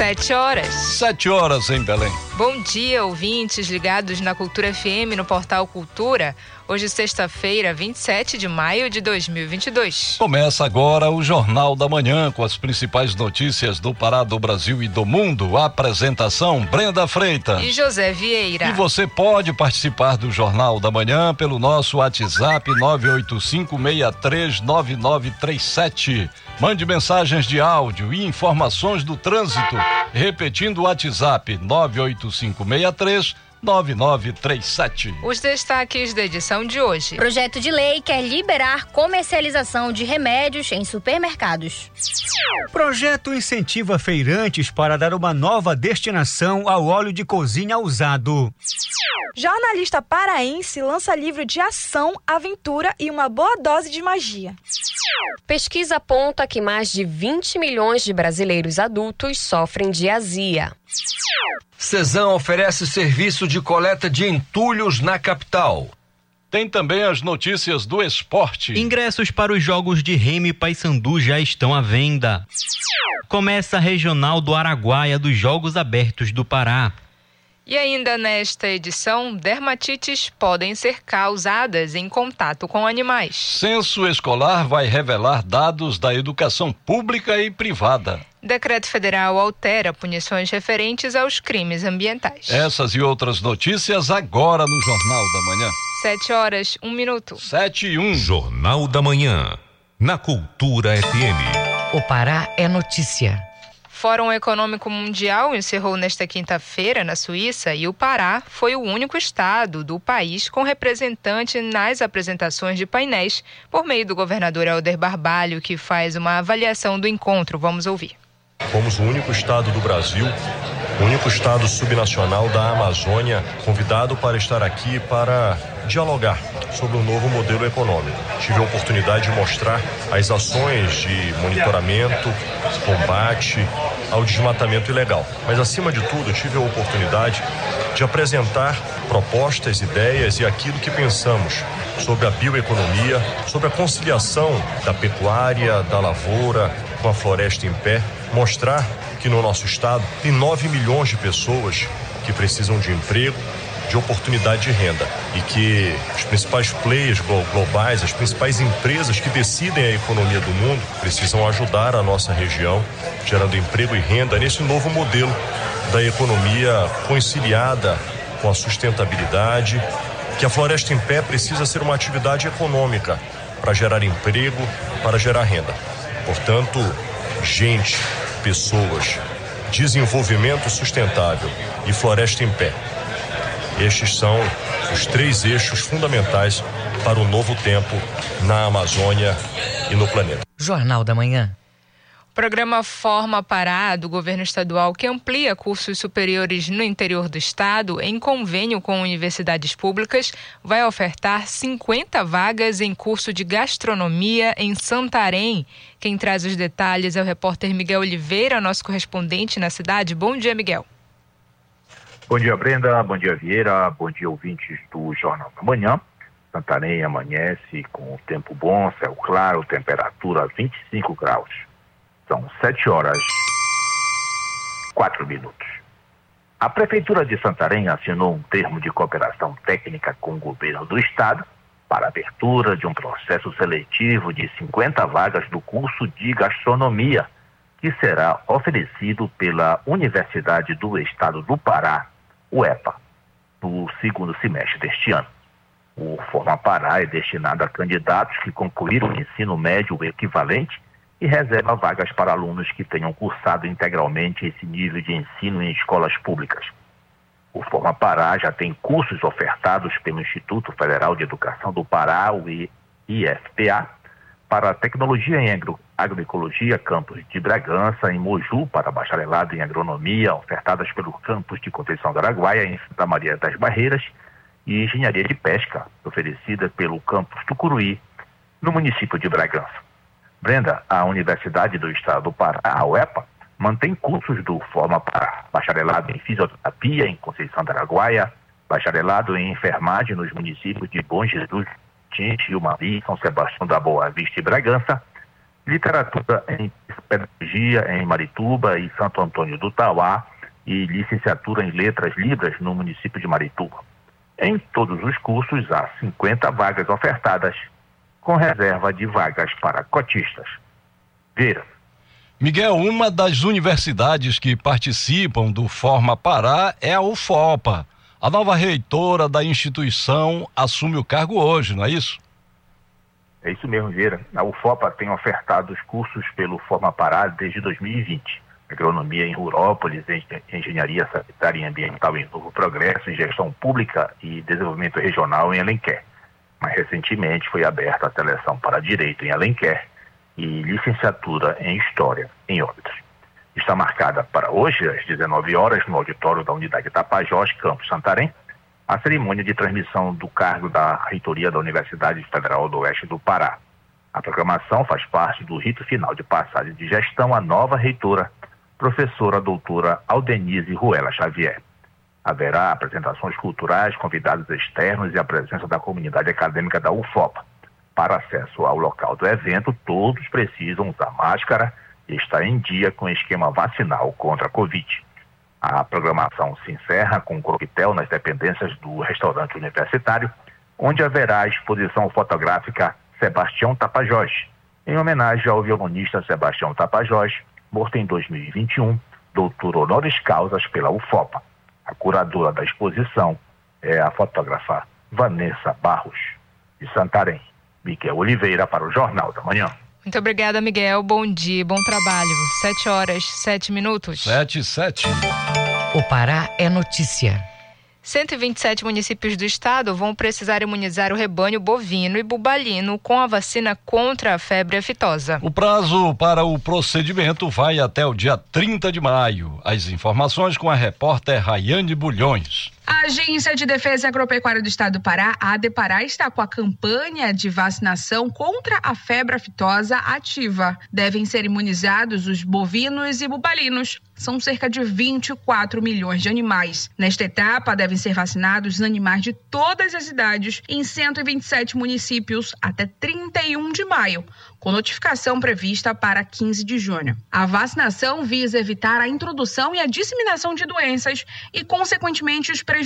Sete horas. Sete horas em Belém. Bom dia, ouvintes ligados na Cultura FM no portal Cultura. Hoje, sexta-feira, 27 de maio de 2022. Começa agora o Jornal da Manhã com as principais notícias do Pará, do Brasil e do mundo. A apresentação: Brenda Freitas e José Vieira. E você pode participar do Jornal da Manhã pelo nosso WhatsApp 985639937. Mande mensagens de áudio e informações do trânsito. Repetindo o WhatsApp 98563 9937. Os destaques da edição de hoje. Projeto de lei quer liberar comercialização de remédios em supermercados. Projeto incentiva feirantes para dar uma nova destinação ao óleo de cozinha usado. Jornalista paraense lança livro de ação, aventura e uma boa dose de magia. Pesquisa aponta que mais de 20 milhões de brasileiros adultos sofrem de azia. Cezão oferece serviço de coleta de entulhos na capital. Tem também as notícias do esporte. Ingressos para os jogos de Remy Paysandu já estão à venda. Começa a regional do Araguaia dos Jogos Abertos do Pará. E ainda nesta edição, dermatites podem ser causadas em contato com animais. Censo escolar vai revelar dados da educação pública e privada. Decreto federal altera punições referentes aos crimes ambientais. Essas e outras notícias agora no Jornal da Manhã. Sete horas, um minuto. Sete e um. Jornal da Manhã, na Cultura FM. O Pará é notícia. Fórum Econômico Mundial encerrou nesta quinta-feira na Suíça e o Pará foi o único estado do país com representante nas apresentações de painéis por meio do governador Helder Barbalho, que faz uma avaliação do encontro. Vamos ouvir. Fomos o único estado do Brasil, o único estado subnacional da Amazônia convidado para estar aqui para dialogar sobre um novo modelo econômico. Tive a oportunidade de mostrar as ações de monitoramento, combate ao desmatamento ilegal. Mas, acima de tudo, tive a oportunidade de apresentar propostas, ideias e aquilo que pensamos sobre a bioeconomia, sobre a conciliação da pecuária, da lavoura com a floresta em pé, mostrar que no nosso estado tem 9 milhões de pessoas que precisam de emprego, de oportunidade de renda e que os principais players globais, as principais empresas que decidem a economia do mundo precisam ajudar a nossa região, gerando emprego e renda nesse novo modelo da economia conciliada com a sustentabilidade, que a floresta em pé precisa ser uma atividade econômica para gerar emprego, para gerar renda. Portanto, gente, pessoas, desenvolvimento sustentável e floresta em pé estes são os três eixos fundamentais para o novo tempo na Amazônia e no planeta. Jornal da Manhã. Programa Forma Pará, do governo estadual, que amplia cursos superiores no interior do estado, em convênio com universidades públicas, vai ofertar 50 vagas em curso de gastronomia em Santarém. Quem traz os detalhes é o repórter Miguel Oliveira, nosso correspondente na cidade. Bom dia, Miguel. Bom dia, Brenda. Bom dia, Vieira. Bom dia, ouvintes do Jornal da Manhã. Santarém amanhece com tempo bom, céu claro, temperatura 25 graus. São 7 horas 4 minutos. A Prefeitura de Santarém assinou um termo de cooperação técnica com o governo do Estado para abertura de um processo seletivo de 50 vagas do curso de gastronomia, que será oferecido pela Universidade do Estado do Pará o EPA, no segundo semestre deste ano. O Forma Pará é destinado a candidatos que concluíram o ensino médio equivalente e reserva vagas para alunos que tenham cursado integralmente esse nível de ensino em escolas públicas. O Forma Pará já tem cursos ofertados pelo Instituto Federal de Educação do Pará, o IFPA, para tecnologia em agro, agroecologia, campus de Bragança, em Moju, para bacharelado em agronomia, ofertadas pelo campus de Conceição do Araguaia, em Santa Maria das Barreiras, e engenharia de pesca, oferecida pelo campus Tucuruí, no município de Bragança. Brenda, a Universidade do Estado do Pará, a UEPA, mantém cursos do Forma para bacharelado em fisioterapia em Conceição da Araguaia, bacharelado em enfermagem nos municípios de Bom Jesus, Tinte, Umari, São Sebastião da Boa Vista e Bragança, literatura em pedagogia em Marituba e Santo Antônio do Tauá e licenciatura em letras libras no município de Marituba. Em todos os cursos há 50 vagas ofertadas, com reserva de vagas para cotistas. Vera. Miguel, uma das universidades que participam do Forma Pará é a UFOPA. A nova reitora da instituição assume o cargo hoje, não é isso? É isso mesmo, Vera. A UFOPA tem ofertado os cursos pelo Forma Pará desde 2020. Agronomia em Rurópolis, Engenharia Sanitária e Ambiental em Novo Progresso, em Gestão Pública e Desenvolvimento Regional em Alenquer. Mais recentemente foi aberta a seleção para Direito em Alenquer e licenciatura em História em Óbidos. Está marcada para hoje, às 19 horas, no auditório da Unidade Tapajós, Campos Santarém, a cerimônia de transmissão do cargo da reitoria da Universidade Federal do Oeste do Pará. A programação faz parte do rito final de passagem de gestão à nova reitora, professora doutora Aldenise Ruela Xavier. Haverá apresentações culturais, convidados externos e a presença da comunidade acadêmica da UFOPA. Para acesso ao local do evento, todos precisam usar máscara e estar em dia com esquema vacinal contra a Covid. A programação se encerra com um coquetel nas dependências do restaurante universitário, onde haverá a exposição fotográfica Sebastião Tapajós, em homenagem ao violonista Sebastião Tapajós, morto em 2021, doutor honoris causas pela UFOPA. A curadora da exposição é a fotógrafa Vanessa Barros, de Santarém. Miguel Oliveira para o Jornal da Manhã. Muito obrigada, Miguel. Bom dia, bom trabalho. Sete horas, sete minutos. Sete, sete. O Pará é notícia. 127 municípios do estado vão precisar imunizar o rebanho bovino e bubalino com a vacina contra a febre aftosa. O prazo para o procedimento vai até o dia 30 de maio. As informações com a repórter Rayane Bulhões. A Agência de Defesa Agropecuária do Estado do Pará, a ADEPARÁ, está com a campanha de vacinação contra a febre aftosa ativa. Devem ser imunizados os bovinos e bubalinos. São cerca de 24 milhões de animais. Nesta etapa, devem ser vacinados os animais de todas as idades em 127 municípios até 31 de maio, com notificação prevista para 15 de junho. A vacinação visa evitar a introdução e a disseminação de doenças e, consequentemente, os prejuízos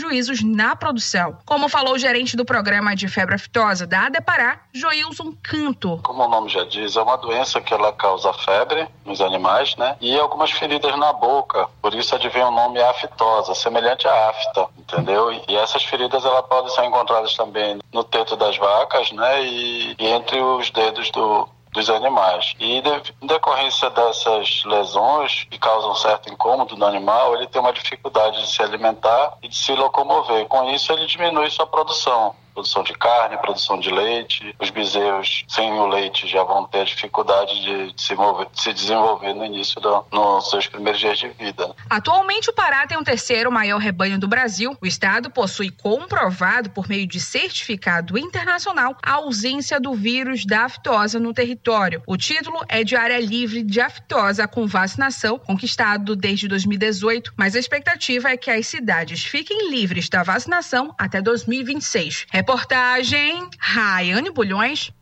na produção. Como falou o gerente do programa de febre aftosa da ADEPARÁ, Joilson Canto. Como o nome já diz, é uma doença que ela causa febre nos animais, né? E algumas feridas na boca. Por isso advém o nome aftosa, semelhante à afta, entendeu? E essas feridas ela podem ser encontradas também no teto das vacas, né? E, e entre os dedos do, dos animais. E em decorrência dessas lesões que causam certo incômodo no animal, ele tem uma dificuldade de se alimentar e de se locomover. Com isso, ele diminui sua produção produção de carne, produção de leite. Os bezerros sem o leite já vão ter dificuldade de se, mover, de se desenvolver no início, do, nos seus primeiros dias de vida. Atualmente, o Pará tem o terceiro maior rebanho do Brasil. O estado possui comprovado, por meio de certificado internacional, a ausência do vírus da aftosa no território. O título é de área livre de aftosa com vacinação, conquistado desde 2018, mas a expectativa é que as cidades fiquem livres da vacinação até 2026. Reportagem Raiane Bulhões.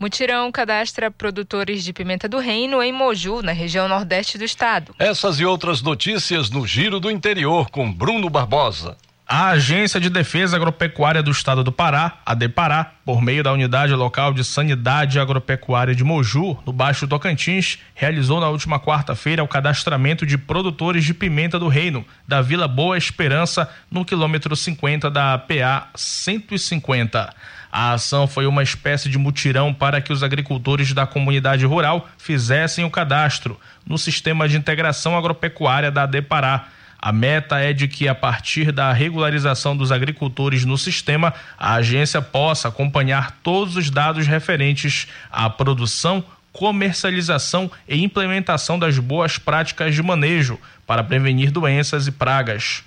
Mutirão cadastra produtores de pimenta do reino em Moju, na região nordeste do estado. Essas e outras notícias no Giro do Interior com Bruno Barbosa. A Agência de Defesa Agropecuária do Estado do Pará, a DEPARÁ, por meio da Unidade Local de Sanidade Agropecuária de Moju, no Baixo Tocantins, realizou na última quarta-feira o cadastramento de produtores de pimenta do reino da Vila Boa Esperança, no quilômetro 50 da PA 150. A ação foi uma espécie de mutirão para que os agricultores da comunidade rural fizessem o cadastro no sistema de integração agropecuária da DEPARÁ a meta é de que, a partir da regularização dos agricultores no sistema, a agência possa acompanhar todos os dados referentes à produção, comercialização e implementação das boas práticas de manejo para prevenir doenças e pragas.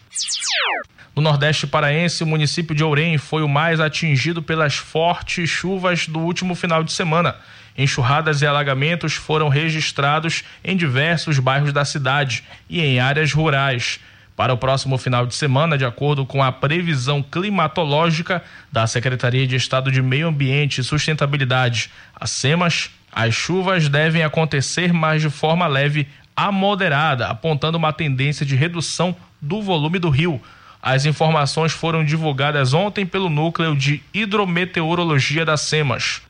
No Nordeste Paraense, o município de Ourém foi o mais atingido pelas fortes chuvas do último final de semana. Enxurradas e alagamentos foram registrados em diversos bairros da cidade e em áreas rurais. Para o próximo final de semana, de acordo com a previsão climatológica da Secretaria de Estado de Meio Ambiente e Sustentabilidade, a SEMAS, as chuvas devem acontecer, mas de forma leve a moderada, apontando uma tendência de redução do volume do rio. As informações foram divulgadas ontem pelo Núcleo de Hidrometeorologia da SEMAS.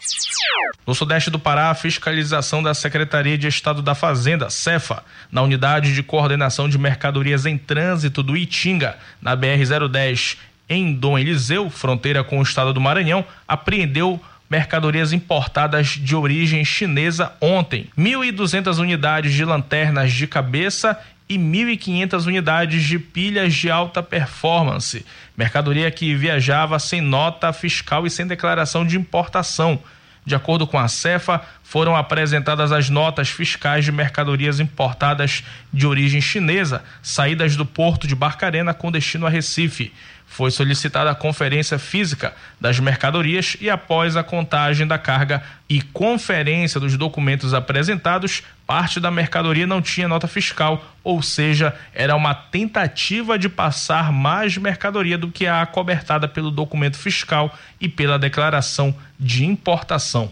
No sudeste do Pará, a fiscalização da Secretaria de Estado da Fazenda, CEFA, na Unidade de Coordenação de Mercadorias em Trânsito do Itinga, na BR-010, em Dom Eliseu, fronteira com o estado do Maranhão, apreendeu mercadorias importadas de origem chinesa ontem. 1.200 unidades de lanternas de cabeça e 1.500 unidades de pilhas de alta performance. Mercadoria que viajava sem nota fiscal e sem declaração de importação. De acordo com a Cefa, foram apresentadas as notas fiscais de mercadorias importadas de origem chinesa, saídas do porto de Barcarena com destino a Recife. Foi solicitada a conferência física das mercadorias e, após a contagem da carga e conferência dos documentos apresentados, parte da mercadoria não tinha nota fiscal, ou seja, era uma tentativa de passar mais mercadoria do que a acobertada pelo documento fiscal e pela declaração de importação.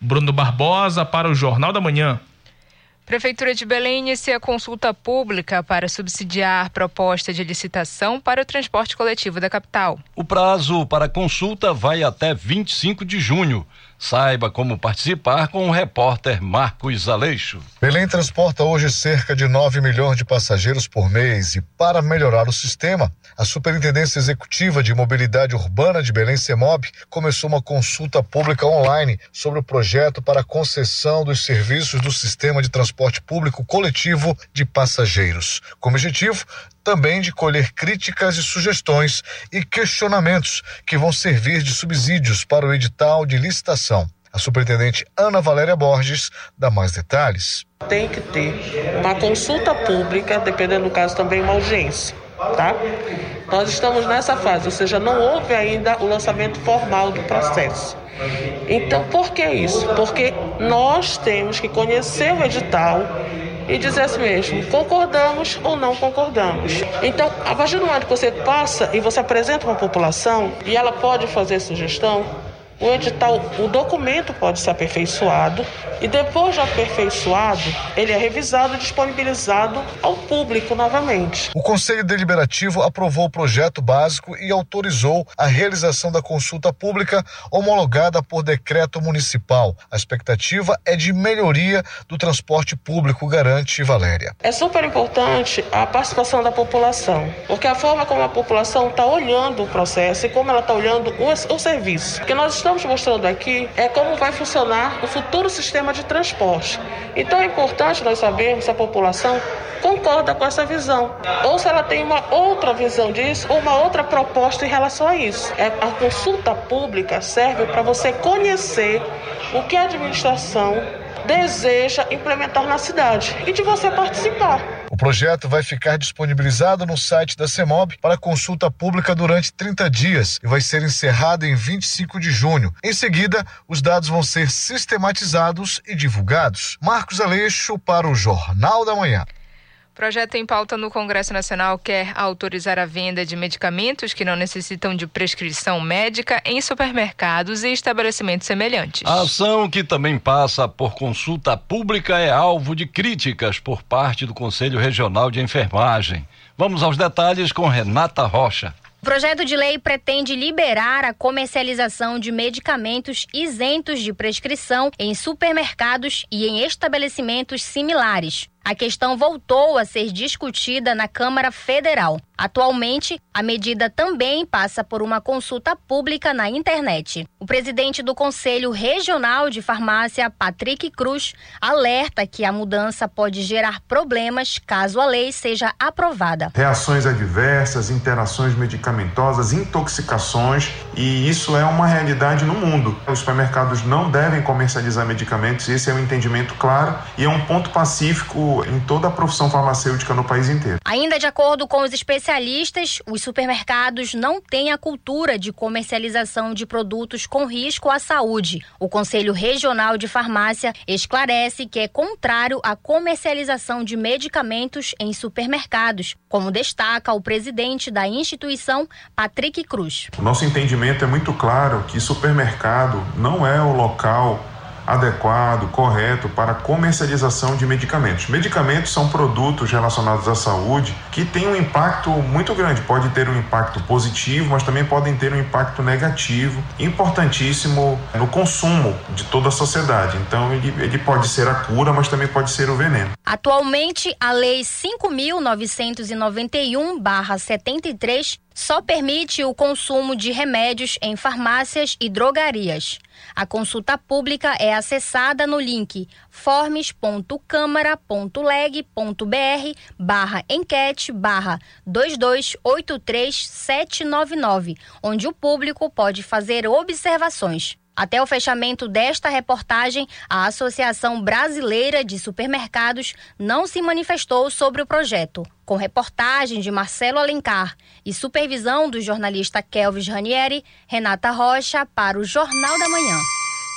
Bruno Barbosa para o Jornal da Manhã. Prefeitura de Belém inicia consulta pública para subsidiar proposta de licitação para o transporte coletivo da capital. O prazo para consulta vai até 25 de junho. Saiba como participar com o repórter Marcos Aleixo. Belém transporta hoje cerca de 9 milhões de passageiros por mês e, para melhorar o sistema, a Superintendência Executiva de Mobilidade Urbana de Belém, CEMOB, começou uma consulta pública online sobre o projeto para concessão dos serviços do sistema de transporte público coletivo de passageiros. Com objetivo, também de colher críticas e sugestões e questionamentos que vão servir de subsídios para o edital de licitação. A superintendente Ana Valéria Borges dá mais detalhes. Tem que ter uma consulta pública, dependendo do caso também uma audiência, tá? Nós estamos nessa fase, ou seja, não houve ainda o lançamento formal do processo. Então, por que isso? Porque nós temos que conhecer o edital e dizer assim mesmo, concordamos ou não concordamos. Então, a partir do momento que você passa e você apresenta uma população e ela pode fazer sugestão, o edital, o documento pode ser aperfeiçoado e depois de aperfeiçoado, ele é revisado e disponibilizado ao público novamente. O Conselho Deliberativo aprovou o projeto básico e autorizou a realização da consulta pública homologada por decreto municipal. A expectativa é de melhoria do transporte público, garante Valéria. É super importante a participação da população, porque a forma como a população está olhando o processo e como ela está olhando o, o serviço. Porque nós estamos estamos mostrando aqui é como vai funcionar o futuro sistema de transporte. Então é importante nós sabermos se a população concorda com essa visão ou se ela tem uma outra visão disso ou uma outra proposta em relação a isso. É, a consulta pública serve para você conhecer o que a administração deseja implementar na cidade e de você participar. O projeto vai ficar disponibilizado no site da CEMOB para consulta pública durante 30 dias e vai ser encerrado em 25 de junho. Em seguida, os dados vão ser sistematizados e divulgados. Marcos Aleixo para o Jornal da Manhã. Projeto em pauta no Congresso Nacional quer autorizar a venda de medicamentos que não necessitam de prescrição médica em supermercados e estabelecimentos semelhantes. A ação, que também passa por consulta pública, é alvo de críticas por parte do Conselho Regional de Enfermagem. Vamos aos detalhes com Renata Rocha. O projeto de lei pretende liberar a comercialização de medicamentos isentos de prescrição em supermercados e em estabelecimentos similares. A questão voltou a ser discutida na Câmara Federal. Atualmente, a medida também passa por uma consulta pública na internet. O presidente do Conselho Regional de Farmácia, Patrick Cruz, alerta que a mudança pode gerar problemas caso a lei seja aprovada. Reações adversas, interações medicamentosas, intoxicações, e isso é uma realidade no mundo. Os supermercados não devem comercializar medicamentos, esse é um entendimento claro e é um ponto pacífico em toda a profissão farmacêutica no país inteiro. Ainda de acordo com os especialistas, os supermercados não têm a cultura de comercialização de produtos com risco à saúde. O Conselho Regional de Farmácia esclarece que é contrário à comercialização de medicamentos em supermercados, como destaca o presidente da instituição, Patrick Cruz. Nosso entendimento é muito claro que supermercado não é o local adequado, correto para comercialização de medicamentos. Medicamentos são produtos relacionados à saúde que têm um impacto muito grande. Pode ter um impacto positivo, mas também podem ter um impacto negativo, importantíssimo no consumo de toda a sociedade. Então, ele, ele pode ser a cura, mas também pode ser o veneno. Atualmente, a Lei 5.991-73 só permite o consumo de remédios em farmácias e drogarias. A consulta pública é acessada no link formes.câmara.leg.br barra enquete barra 2283799, onde o público pode fazer observações. Até o fechamento desta reportagem, a Associação Brasileira de Supermercados não se manifestou sobre o projeto. Com reportagem de Marcelo Alencar e supervisão do jornalista Kelvis Ranieri, Renata Rocha para o Jornal da Manhã.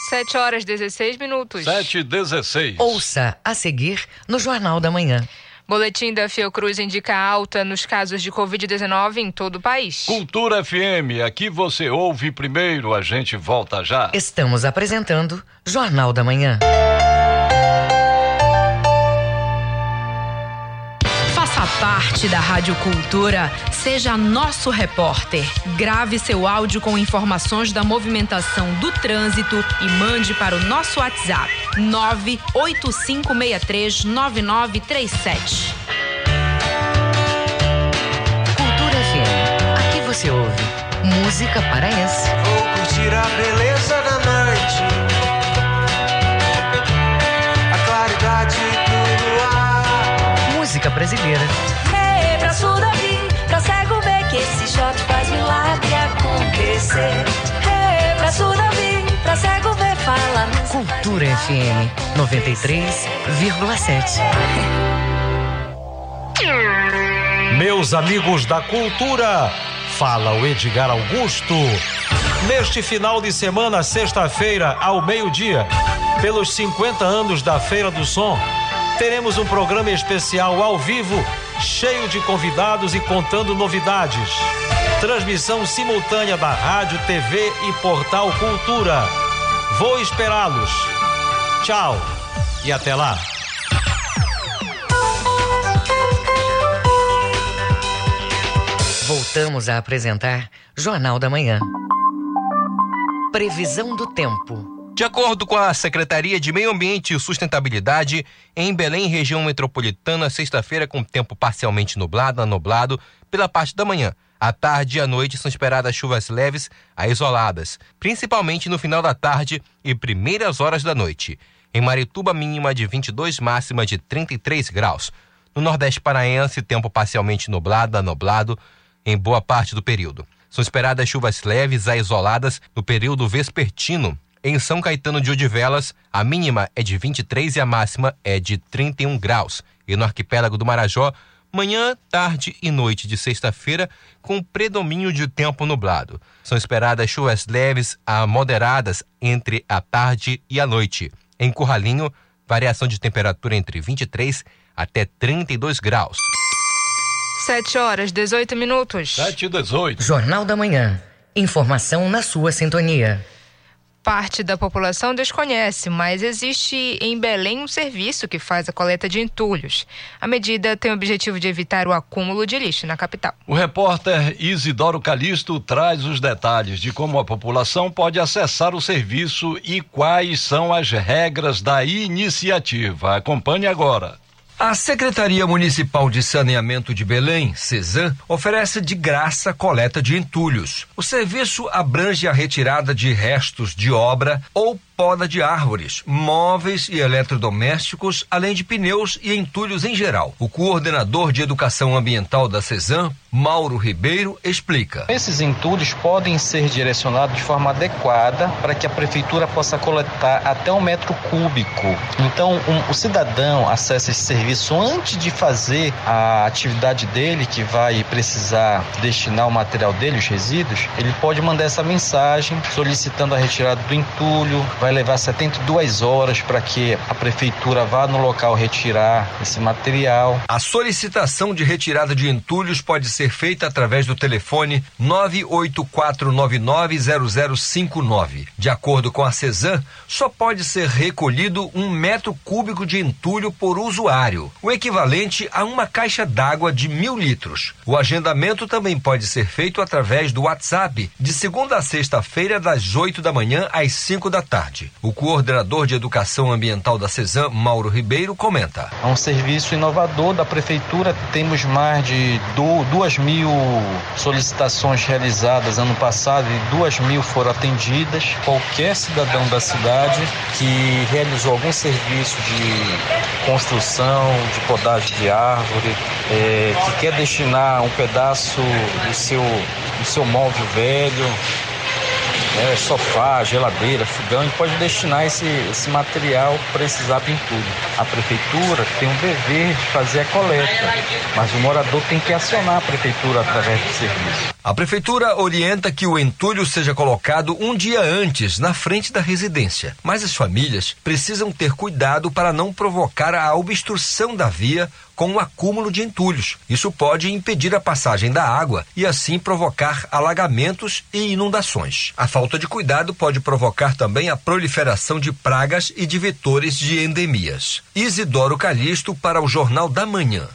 7 horas 16 minutos. 7 e 16. Ouça a seguir no Jornal da Manhã. Boletim da Fiocruz indica alta nos casos de Covid-19 em todo o país. Cultura FM, aqui você ouve primeiro, a gente volta já. Estamos apresentando Jornal da Manhã. Parte da Rádio Cultura, seja nosso repórter. Grave seu áudio com informações da movimentação do trânsito e mande para o nosso WhatsApp 985639937. Cultura FM, aqui você ouve música paraense. Vou curtir a beleza da Música brasileira. Hey, braço Davi, pra cego ver que esse shot faz milagre acontecer. Hey, braço Davi, pra cego ver, fala. Cultura FM 93,7. Meus amigos da cultura, fala o Edgar Augusto. Neste final de semana, sexta-feira, ao meio-dia, pelos 50 anos da Feira do Som, teremos um programa especial ao vivo, cheio de convidados e contando novidades. Transmissão simultânea da Rádio, TV e Portal Cultura. Vou esperá-los. Tchau e até lá. Voltamos a apresentar Jornal da Manhã. Previsão do tempo. De acordo com a Secretaria de Meio Ambiente e Sustentabilidade, em Belém, região metropolitana, sexta-feira com tempo parcialmente nublado nublado pela parte da manhã. À tarde e à noite são esperadas chuvas leves a isoladas, principalmente no final da tarde e primeiras horas da noite. Em Marituba, mínima de 22, máxima de 33 graus. No Nordeste Paraense, tempo parcialmente nublado a nublado em boa parte do período. São esperadas chuvas leves a isoladas no período vespertino. Em São Caetano de Odivelas, a mínima é de 23 e a máxima é de 31 graus. E no arquipélago do Marajó, manhã, tarde e noite de sexta-feira, com predomínio de tempo nublado. São esperadas chuvas leves a moderadas entre a tarde e a noite. Em Curralinho, variação de temperatura entre 23 até 32 graus. 7 horas 18 minutos. 7 e 18. Jornal da Manhã. Informação na sua sintonia. Parte da população desconhece, mas existe em Belém um serviço que faz a coleta de entulhos. A medida tem o objetivo de evitar o acúmulo de lixo na capital. O repórter Isidoro Calixto traz os detalhes de como a população pode acessar o serviço e quais são as regras da iniciativa. Acompanhe agora. A Secretaria Municipal de Saneamento de Belém, CESAM, oferece de graça coleta de entulhos. O serviço abrange a retirada de restos de obra ou poda de árvores, móveis e eletrodomésticos, além de pneus e entulhos em geral. O coordenador de educação ambiental da CESAM, Mauro Ribeiro, explica. Esses entulhos podem ser direcionados de forma adequada para que a prefeitura possa coletar até um metro cúbico. Então, um, o cidadão acessa esse serviço antes de fazer a atividade dele, que vai precisar destinar o material dele, os resíduos, ele pode mandar essa mensagem solicitando a retirada do entulho. Vai levar 72 horas para que a prefeitura vá no local retirar esse material. A solicitação de retirada de entulhos pode ser feita através do telefone 984990059. De acordo com a CESAM, só pode ser recolhido um metro cúbico de entulho por usuário, o equivalente a uma caixa d'água de mil litros. O agendamento também pode ser feito através do WhatsApp, de segunda a sexta-feira, das 8 da manhã às 5 da tarde. O coordenador de educação ambiental da CESAM, Mauro Ribeiro, comenta. É um serviço inovador da prefeitura. Temos mais de duas mil solicitações realizadas ano passado e duas mil foram atendidas. Qualquer cidadão da cidade que realizou algum serviço de construção, de podagem de árvore, é, que quer destinar um pedaço do seu, do seu móvel velho, né, sofá, geladeira, fogão, gente pode destinar esse, esse material para esses entulho. A prefeitura tem um dever de fazer a coleta, mas o morador tem que acionar a prefeitura através do serviço. A prefeitura orienta que o entulho seja colocado um dia antes, na frente da residência. Mas as famílias precisam ter cuidado para não provocar a obstrução da via com o um acúmulo de entulhos. Isso pode impedir a passagem da água e assim provocar alagamentos e inundações. A falta de cuidado pode provocar também a proliferação de pragas e de vetores de endemias. Isidoro Calixto para o Jornal da Manhã.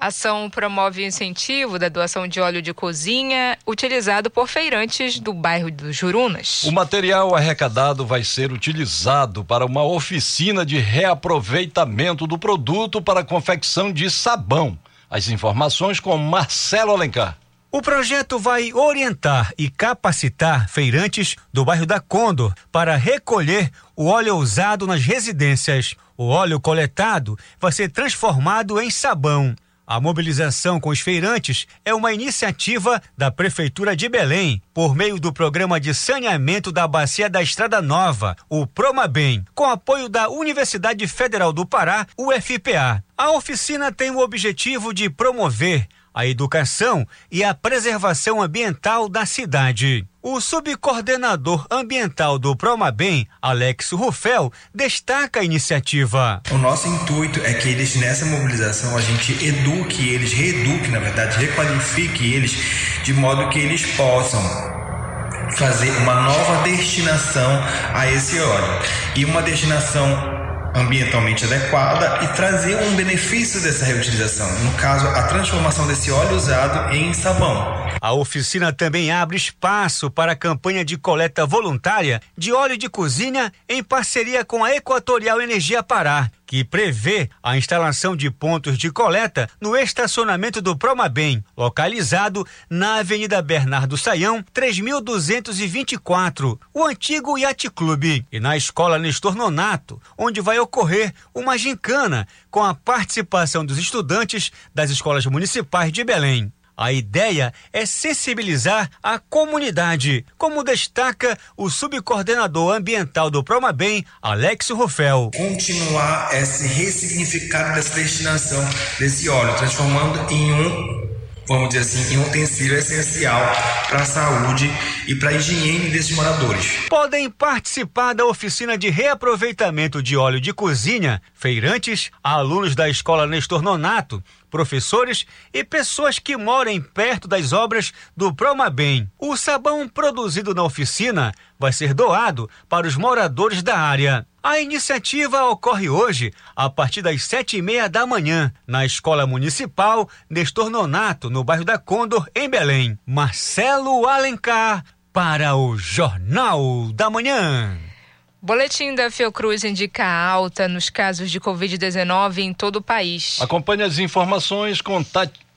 A ação promove o incentivo da doação de óleo de cozinha utilizado por feirantes do bairro dos Jurunas. O material arrecadado vai ser utilizado para uma oficina de reaproveitamento do produto para confecção de sabão. As informações com Marcelo Alencar. O projeto vai orientar e capacitar feirantes do bairro da Condor para recolher o óleo usado nas residências. O óleo coletado vai ser transformado em sabão. A mobilização com os feirantes é uma iniciativa da Prefeitura de Belém, por meio do Programa de Saneamento da Bacia da Estrada Nova, o Promabem, com apoio da Universidade Federal do Pará, UFPA. A oficina tem o objetivo de promover a educação e a preservação ambiental da cidade. O subcoordenador ambiental do Promabem, Alex Rufel, destaca a iniciativa. O nosso intuito é que eles, nessa mobilização, a gente eduque eles, reeduque, na verdade, requalifique eles, de modo que eles possam fazer uma nova destinação a esse óleo. E uma destinação ambientalmente adequada e trazer um benefício dessa reutilização, no caso, a transformação desse óleo usado em sabão. A oficina também abre espaço para a campanha de coleta voluntária de óleo de cozinha em parceria com a Equatorial Energia Pará, que prevê a instalação de pontos de coleta no estacionamento do Promabem, localizado na Avenida Bernardo Saião, 3224, o antigo Yacht Clube, e na Escola Nestor Nonato, onde vai ocorrer uma gincana com a participação dos estudantes das escolas municipais de Belém. A ideia é sensibilizar a comunidade, como destaca o subcoordenador ambiental do Promabem, Alex Rufel. Continuar esse ressignificado dessa destinação desse óleo, transformando em um vamos dizer assim, em um utensílio essencial para a saúde e para a higiene desses moradores. Podem participar da oficina de reaproveitamento de óleo de cozinha feirantes, alunos da escola Nestor Nonato, professores e pessoas que moram perto das obras do Promabem. O sabão produzido na oficina vai ser doado para os moradores da área. A iniciativa ocorre hoje, a partir das sete e meia da manhã, na Escola Municipal Nestor Nonato, no bairro da Condor, em Belém. Marcelo Alencar, para o Jornal da Manhã. Boletim da Fiocruz indica alta nos casos de Covid-19 em todo o país. Acompanhe as informações com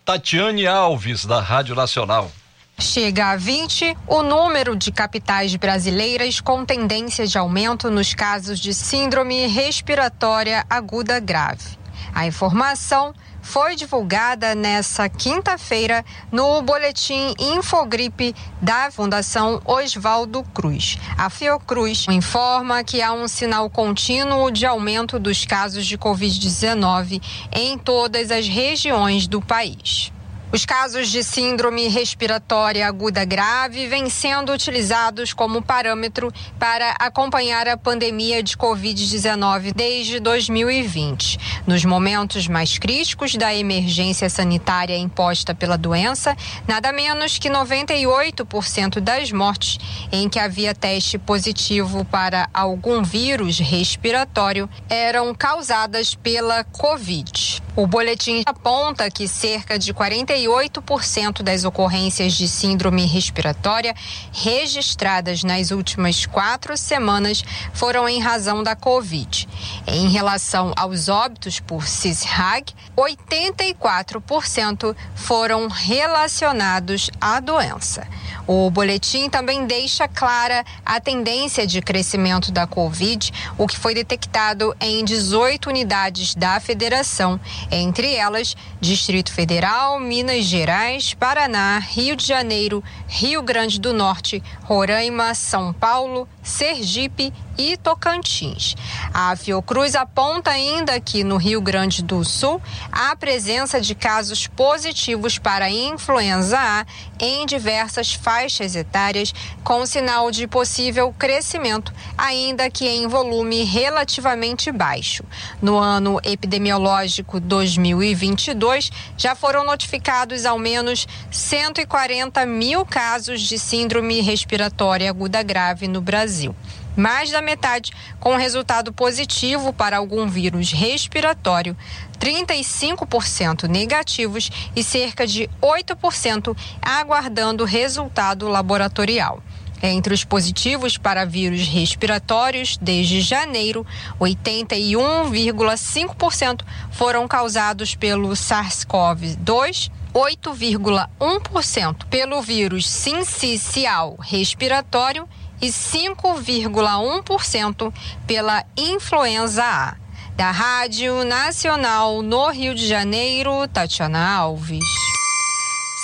Tatiane Alves, da Rádio Nacional. Chega a 20 o número de capitais brasileiras com tendência de aumento nos casos de síndrome respiratória aguda grave. A informação foi divulgada nesta quinta-feira no boletim Infogripe da Fundação Oswaldo Cruz. A Fiocruz informa que há um sinal contínuo de aumento dos casos de Covid-19 em todas as regiões do país. Os casos de síndrome respiratória aguda grave vêm sendo utilizados como parâmetro para acompanhar a pandemia de Covid-19 desde 2020. Nos momentos mais críticos da emergência sanitária imposta pela doença, nada menos que 98% das mortes em que havia teste positivo para algum vírus respiratório eram causadas pela Covid. O boletim aponta que cerca de 48% das ocorrências de síndrome respiratória registradas nas últimas quatro semanas foram em razão da Covid. Em relação aos óbitos por CISRAG, 84% foram relacionados à doença. O boletim também deixa clara a tendência de crescimento da Covid, o que foi detectado em 18 unidades da federação, entre elas Distrito Federal, Minas Gerais, Paraná, Rio de Janeiro, Rio Grande do Norte, Roraima, São Paulo, Sergipe e Tocantins. A Fiocruz aponta ainda que no Rio Grande do Sul há presença de casos positivos para influenza A em diversas faixas etárias, com sinal de possível crescimento, ainda que em volume relativamente baixo. No ano epidemiológico 2022, já foram notificados ao menos 140 mil casos de síndrome respiratória aguda grave no Brasil mais da metade com resultado positivo para algum vírus respiratório, 35% negativos e cerca de 8% aguardando resultado laboratorial. Entre os positivos para vírus respiratórios, desde janeiro, 81,5% foram causados pelo SARS-CoV-2. 8,1% pelo vírus sincicial respiratório e 5,1% pela influenza A. Da Rádio Nacional no Rio de Janeiro, Tatiana Alves.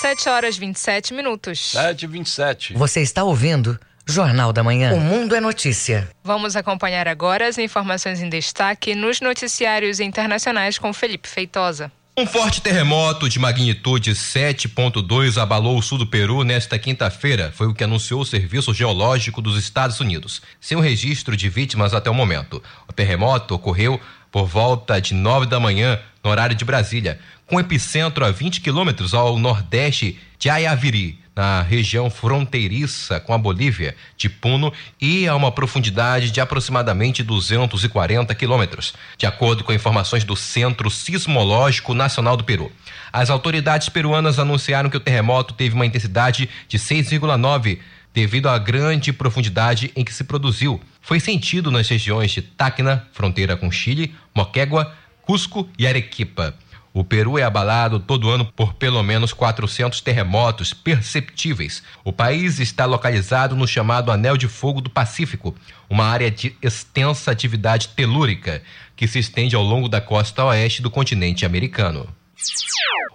7 horas 27 minutos. 7 e 27. Você está ouvindo Jornal da Manhã. O Mundo é Notícia. Vamos acompanhar agora as informações em destaque nos noticiários internacionais com Felipe Feitosa. Um forte terremoto de magnitude 7.2 abalou o sul do Peru nesta quinta-feira, foi o que anunciou o Serviço Geológico dos Estados Unidos, sem o registro de vítimas até o momento. O terremoto ocorreu por volta de 9 da manhã, no horário de Brasília, com epicentro a 20 quilômetros ao nordeste de Ayaviri, na região fronteiriça com a Bolívia, de Puno, e a uma profundidade de aproximadamente 240 quilômetros, de acordo com informações do Centro Sismológico Nacional do Peru. As autoridades peruanas anunciaram que o terremoto teve uma intensidade de 6,9 devido à grande profundidade em que se produziu. Foi sentido nas regiões de Tacna, fronteira com Chile, Moquegua, Cusco e Arequipa. O Peru é abalado todo ano por pelo menos 400 terremotos perceptíveis. O país está localizado no chamado Anel de Fogo do Pacífico, uma área de extensa atividade telúrica que se estende ao longo da costa oeste do continente americano.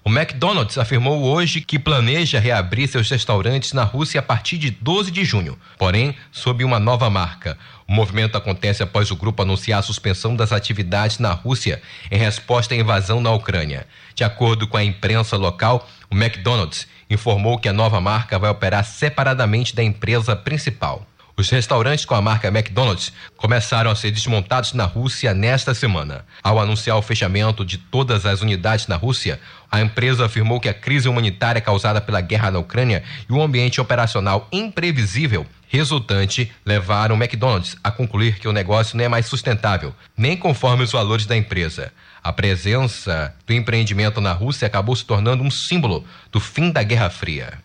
O McDonald's afirmou hoje que planeja reabrir seus restaurantes na Rússia a partir de 12 de junho, porém sob uma nova marca. O movimento acontece após o grupo anunciar a suspensão das atividades na Rússia em resposta à invasão na Ucrânia. De acordo com a imprensa local, o McDonald's informou que a nova marca vai operar separadamente da empresa principal. Os restaurantes com a marca McDonald's começaram a ser desmontados na Rússia nesta semana. Ao anunciar o fechamento de todas as unidades na Rússia, a empresa afirmou que a crise humanitária causada pela guerra na Ucrânia e o ambiente operacional imprevisível resultante levaram o McDonald's a concluir que o negócio não é mais sustentável, nem conforme os valores da empresa. A presença do empreendimento na Rússia acabou se tornando um símbolo do fim da Guerra Fria.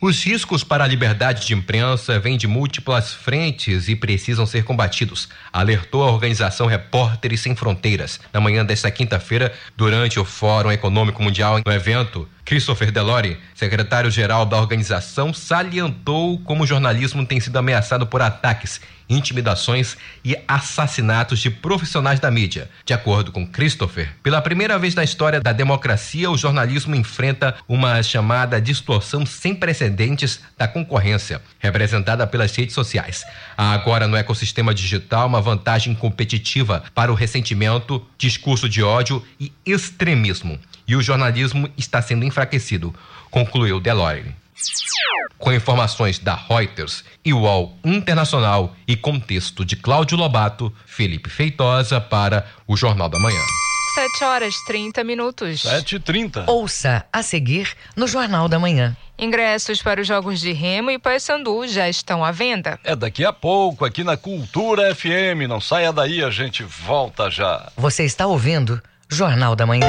Os riscos para a liberdade de imprensa vêm de múltiplas frentes e precisam ser combatidos, alertou a organização Repórteres Sem Fronteiras na manhã desta quinta-feira, durante o Fórum Econômico Mundial. No evento, Christopher Delore, secretário-geral da organização, salientou como o jornalismo tem sido ameaçado por ataques, intimidações e assassinatos de profissionais da mídia. De acordo com Christopher, pela primeira vez na história da democracia, o jornalismo enfrenta uma chamada distorção sem precedentes da concorrência, representada pelas redes sociais. Há agora no ecossistema digital uma vantagem competitiva para o ressentimento, discurso de ódio e extremismo e o jornalismo está sendo enfraquecido, concluiu Delore. Com informações da Reuters e UOL Internacional e contexto de Cláudio Lobato, Felipe Feitosa para o Jornal da Manhã. 7 horas 30 minutos. 7h30. Ouça a seguir no Jornal da Manhã. Ingressos para os Jogos de Remo e Paysandu já estão à venda. É daqui a pouco, aqui na Cultura FM. Não saia daí, a gente volta já. Você está ouvindo Jornal da Manhã.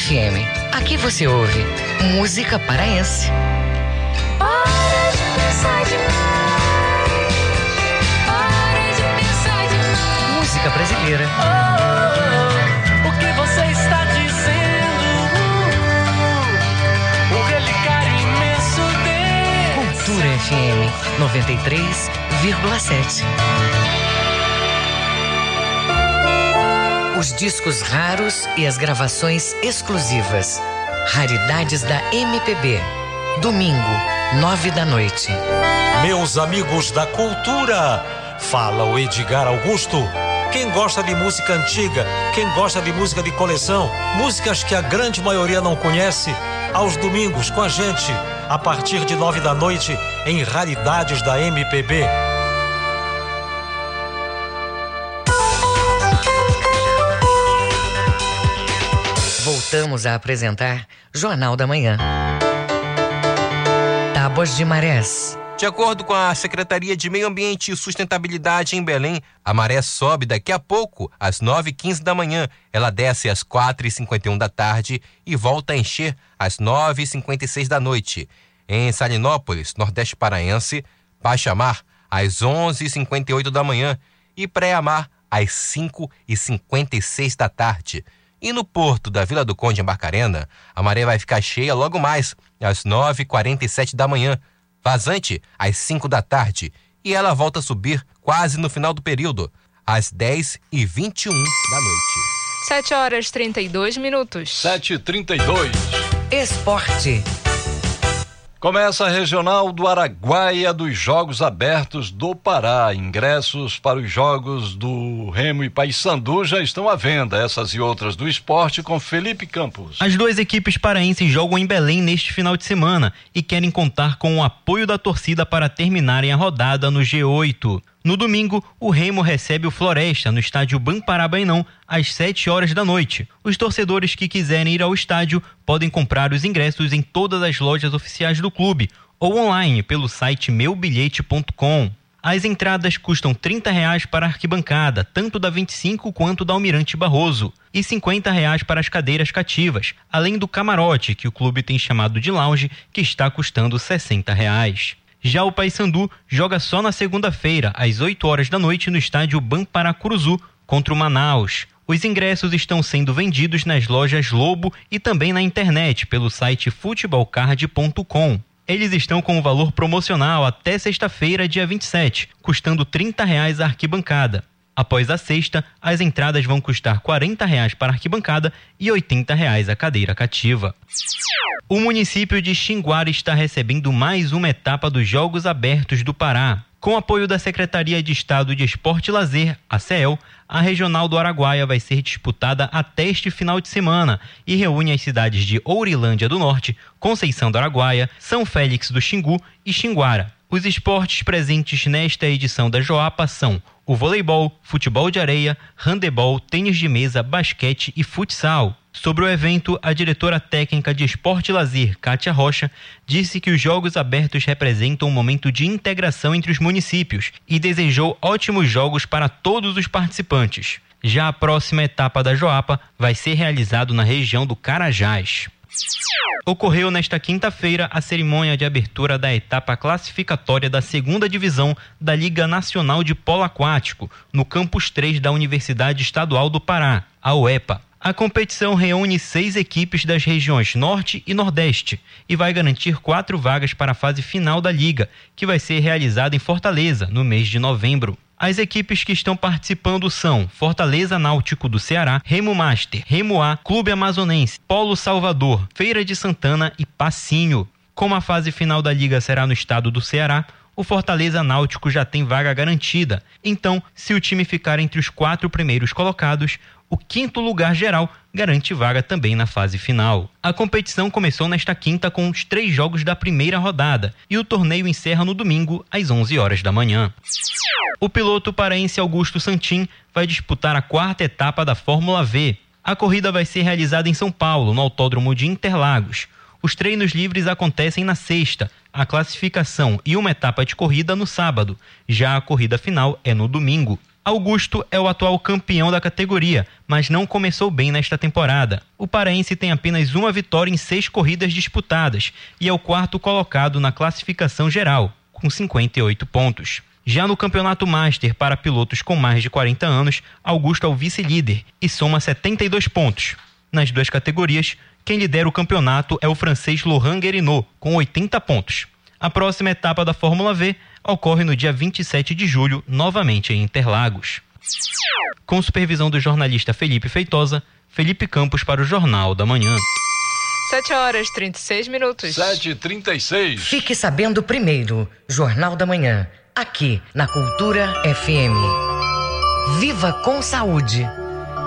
FM. Aqui você ouve música paraense. Para de pensar demais. Para de pensar demais. Música brasileira. Oh, o que você está dizendo? O relicário imenso desse. Cultura FM 93,7. Os discos raros e as gravações exclusivas. Raridades da MPB. Domingo, nove da noite. Meus amigos da cultura, fala o Edgar Augusto. Quem gosta de música antiga, quem gosta de música de coleção, músicas que a grande maioria não conhece, aos domingos com a gente, a partir de nove da noite, em Raridades da MPB. Voltamos a apresentar Jornal da Manhã. Tábuas de marés. De acordo com a Secretaria de Meio Ambiente e Sustentabilidade em Belém, a maré sobe daqui a pouco, às 9h15 da manhã. Ela desce às 4h51 da tarde e volta a encher às 9h56 da noite. Em Salinópolis, Nordeste Paraense, baixa mar às 11h58 da manhã e pré-mar às 5h56 da tarde. E no porto da Vila do Conde, em Barcarena, a maré vai ficar cheia logo mais, às 9h47 da manhã. Vazante, às 5 da tarde. E ela volta a subir quase no final do período, às 10h21 da noite. 7 horas 32 minutos. 7h32. Esporte. Começa a regional do Araguaia dos Jogos Abertos do Pará. Ingressos para os jogos do Remo e Paysandu já estão à venda. Essas e outras do esporte com Felipe Campos. As duas equipes paraenses jogam em Belém neste final de semana e querem contar com o apoio da torcida para terminarem a rodada no G8. No domingo, o Remo recebe o Floresta no estádio Bamparabainão às 7 horas da noite. Os torcedores que quiserem ir ao estádio podem comprar os ingressos em todas as lojas oficiais do clube ou online pelo site meubilhete.com. As entradas custam 30 reais para a arquibancada, tanto da 25 quanto da Almirante Barroso, e 50 reais para as cadeiras cativas, além do camarote, que o clube tem chamado de lounge, que está custando 60 reais. Já o Paysandu joga só na segunda-feira, às 8 horas da noite, no estádio Bamparacuruzu, contra o Manaus. Os ingressos estão sendo vendidos nas lojas Lobo e também na internet pelo site futebolcard.com. Eles estão com o valor promocional até sexta-feira, dia 27, custando 30 reais a arquibancada. Após a sexta, as entradas vão custar 40 reais para arquibancada e 80 reais a cadeira cativa. O município de Xinguara está recebendo mais uma etapa dos Jogos Abertos do Pará. Com apoio da Secretaria de Estado de Esporte e Lazer, a CEL, a Regional do Araguaia vai ser disputada até este final de semana e reúne as cidades de Ourilândia do Norte, Conceição do Araguaia, São Félix do Xingu e Xinguara. Os esportes presentes nesta edição da Joapa são o voleibol, futebol de areia, handebol, tênis de mesa, basquete e futsal. Sobre o evento, a diretora técnica de Esporte e Lazer, Kátia Rocha, disse que os Jogos Abertos representam um momento de integração entre os municípios e desejou ótimos jogos para todos os participantes. Já a próxima etapa da Joapa vai ser realizado na região do Carajás. Ocorreu nesta quinta-feira a cerimônia de abertura da etapa classificatória da segunda divisão da Liga Nacional de Polo Aquático, no campus 3 da Universidade Estadual do Pará, a UEPA. A competição reúne seis equipes das regiões Norte e Nordeste e vai garantir quatro vagas para a fase final da Liga, que vai ser realizada em Fortaleza, no mês de novembro. As equipes que estão participando são Fortaleza Náutico do Ceará, Remo Master, Remo A, Clube Amazonense, Polo Salvador, Feira de Santana e Passinho. Como a fase final da liga será no estado do Ceará, o Fortaleza Náutico já tem vaga garantida. Então, se o time ficar entre os quatro primeiros colocados, o quinto lugar geral garante vaga também na fase final. A competição começou nesta quinta com os três jogos da primeira rodada e o torneio encerra no domingo às 11 horas da manhã. O piloto paraense Augusto Santin vai disputar a quarta etapa da Fórmula V. A corrida vai ser realizada em São Paulo, no Autódromo de Interlagos. Os treinos livres acontecem na sexta, a classificação e uma etapa de corrida no sábado. Já a corrida final é no domingo. Augusto é o atual campeão da categoria, mas não começou bem nesta temporada. O paraense tem apenas uma vitória em seis corridas disputadas e é o quarto colocado na classificação geral, com 58 pontos. Já no Campeonato Master para pilotos com mais de 40 anos, Augusto é o vice-líder e soma 72 pontos. Nas duas categorias, quem lidera o campeonato é o francês Laurent Guerinot, com 80 pontos. A próxima etapa da Fórmula V ocorre no dia 27 de julho, novamente em Interlagos. Com supervisão do jornalista Felipe Feitosa, Felipe Campos para o Jornal da Manhã. 7 horas 36 minutos. 7h36. Fique sabendo primeiro, Jornal da Manhã, aqui na Cultura FM. Viva com saúde!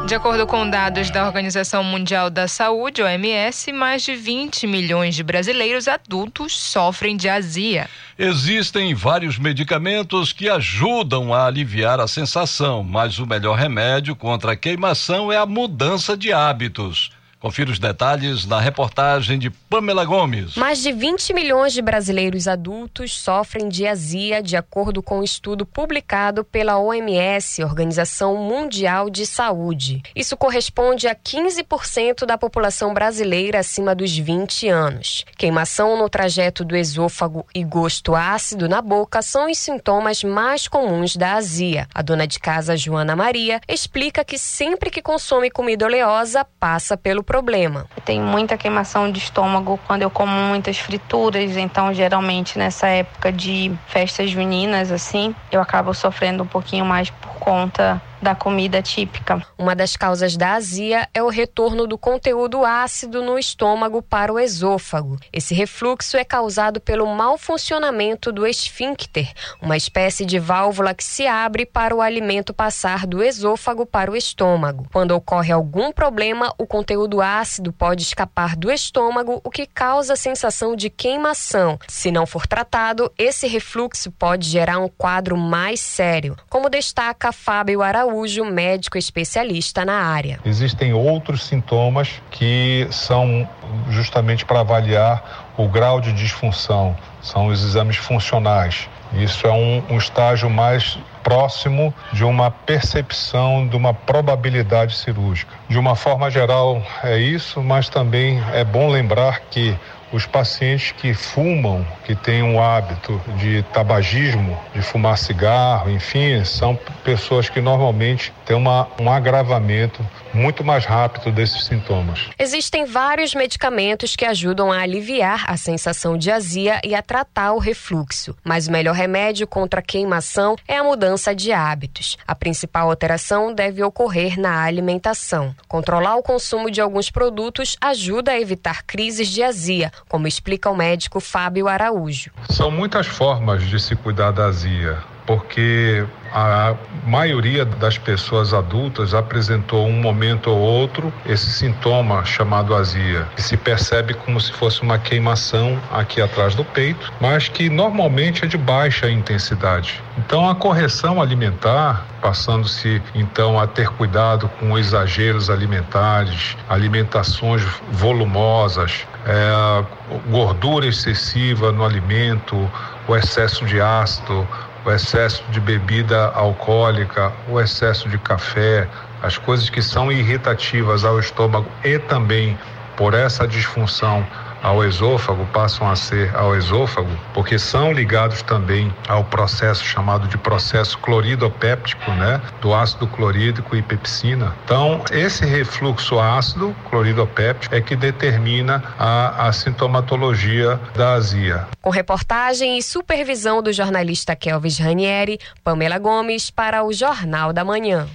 De acordo com dados da Organização Mundial da Saúde, OMS, mais de 20 milhões de brasileiros adultos sofrem de azia. Existem vários medicamentos que ajudam a aliviar a sensação, mas o melhor remédio contra a queimação é a mudança de hábitos. Confira os detalhes na reportagem de Pamela Gomes. Mais de 20 milhões de brasileiros adultos sofrem de azia, de acordo com um estudo publicado pela OMS, Organização Mundial de Saúde. Isso corresponde a 15% da população brasileira acima dos 20 anos. Queimação no trajeto do esôfago e gosto ácido na boca são os sintomas mais comuns da azia. A dona de casa Joana Maria explica que sempre que consome comida oleosa, passa pelo problema. Tem muita queimação de estômago quando eu como muitas frituras, então geralmente nessa época de festas juninas assim, eu acabo sofrendo um pouquinho mais por conta da comida típica. Uma das causas da azia é o retorno do conteúdo ácido no estômago para o esôfago. Esse refluxo é causado pelo mau funcionamento do esfíncter, uma espécie de válvula que se abre para o alimento passar do esôfago para o estômago. Quando ocorre algum problema, o conteúdo ácido pode escapar do estômago, o que causa a sensação de queimação. Se não for tratado, esse refluxo pode gerar um quadro mais sério, como destaca Fábio Araújo Araújo, médico especialista na área. Existem outros sintomas que são justamente para avaliar o grau de disfunção, são os exames funcionais. Isso é um, um estágio mais próximo de uma percepção de uma probabilidade cirúrgica. De uma forma geral, é isso, mas também é bom lembrar que os pacientes que fumam, que têm um hábito de tabagismo, de fumar cigarro, enfim, são pessoas que normalmente têm uma, um agravamento muito mais rápido desses sintomas. Existem vários medicamentos que ajudam a aliviar a sensação de azia e a tratar o refluxo, mas o melhor remédio contra a queimação é a mudança de hábitos. A principal alteração deve ocorrer na alimentação. Controlar o consumo de alguns produtos ajuda a evitar crises de azia, como explica o médico Fábio Araújo. São muitas formas de se cuidar da azia porque a maioria das pessoas adultas apresentou um momento ou outro esse sintoma chamado azia, que se percebe como se fosse uma queimação aqui atrás do peito, mas que normalmente é de baixa intensidade. Então a correção alimentar, passando-se então a ter cuidado com exageros alimentares, alimentações volumosas, é, gordura excessiva no alimento, o excesso de ácido, o excesso de bebida alcoólica, o excesso de café, as coisas que são irritativas ao estômago e também por essa disfunção ao esôfago passam a ser ao esôfago, porque são ligados também ao processo chamado de processo cloridopéptico, né, do ácido clorídrico e pepsina. Então, esse refluxo ácido cloridopéptico é que determina a, a sintomatologia da azia. Com reportagem e supervisão do jornalista Kelvis Ranieri, Pamela Gomes para o Jornal da Manhã.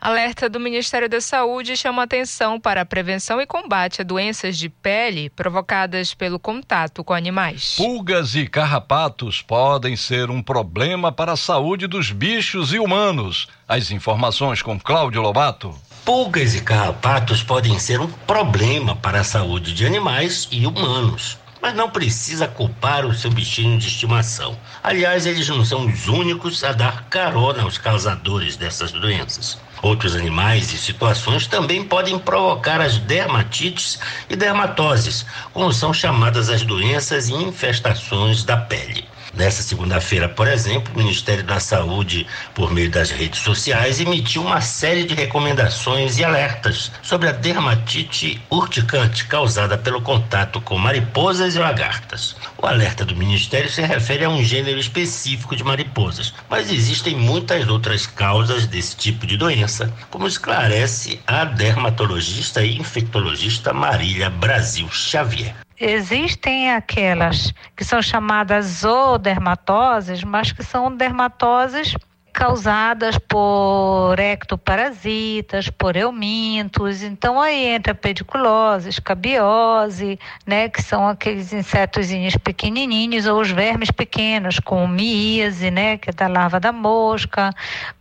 Alerta do Ministério da Saúde chama atenção para a prevenção e combate a doenças de pele provocadas pelo contato com animais. Pulgas e carrapatos podem ser um problema para a saúde dos bichos e humanos. As informações com Cláudio Lobato. Pulgas e carrapatos podem ser um problema para a saúde de animais e humanos. Mas não precisa culpar o seu bichinho de estimação. Aliás, eles não são os únicos a dar carona aos causadores dessas doenças. Outros animais e situações também podem provocar as dermatites e dermatoses, como são chamadas as doenças e infestações da pele. Nessa segunda-feira, por exemplo, o Ministério da Saúde, por meio das redes sociais, emitiu uma série de recomendações e alertas sobre a dermatite urticante causada pelo contato com mariposas e lagartas. O alerta do Ministério se refere a um gênero específico de mariposas, mas existem muitas outras causas desse tipo de doença, como esclarece a dermatologista e infectologista Marília Brasil Xavier existem aquelas que são chamadas zoodermatoses, mas que são dermatoses causadas por ectoparasitas, por eumintos. Então aí entra pediculose, escabiose, né, que são aqueles insetozinhos pequenininhos ou os vermes pequenos, como míase, né, que é da larva da mosca,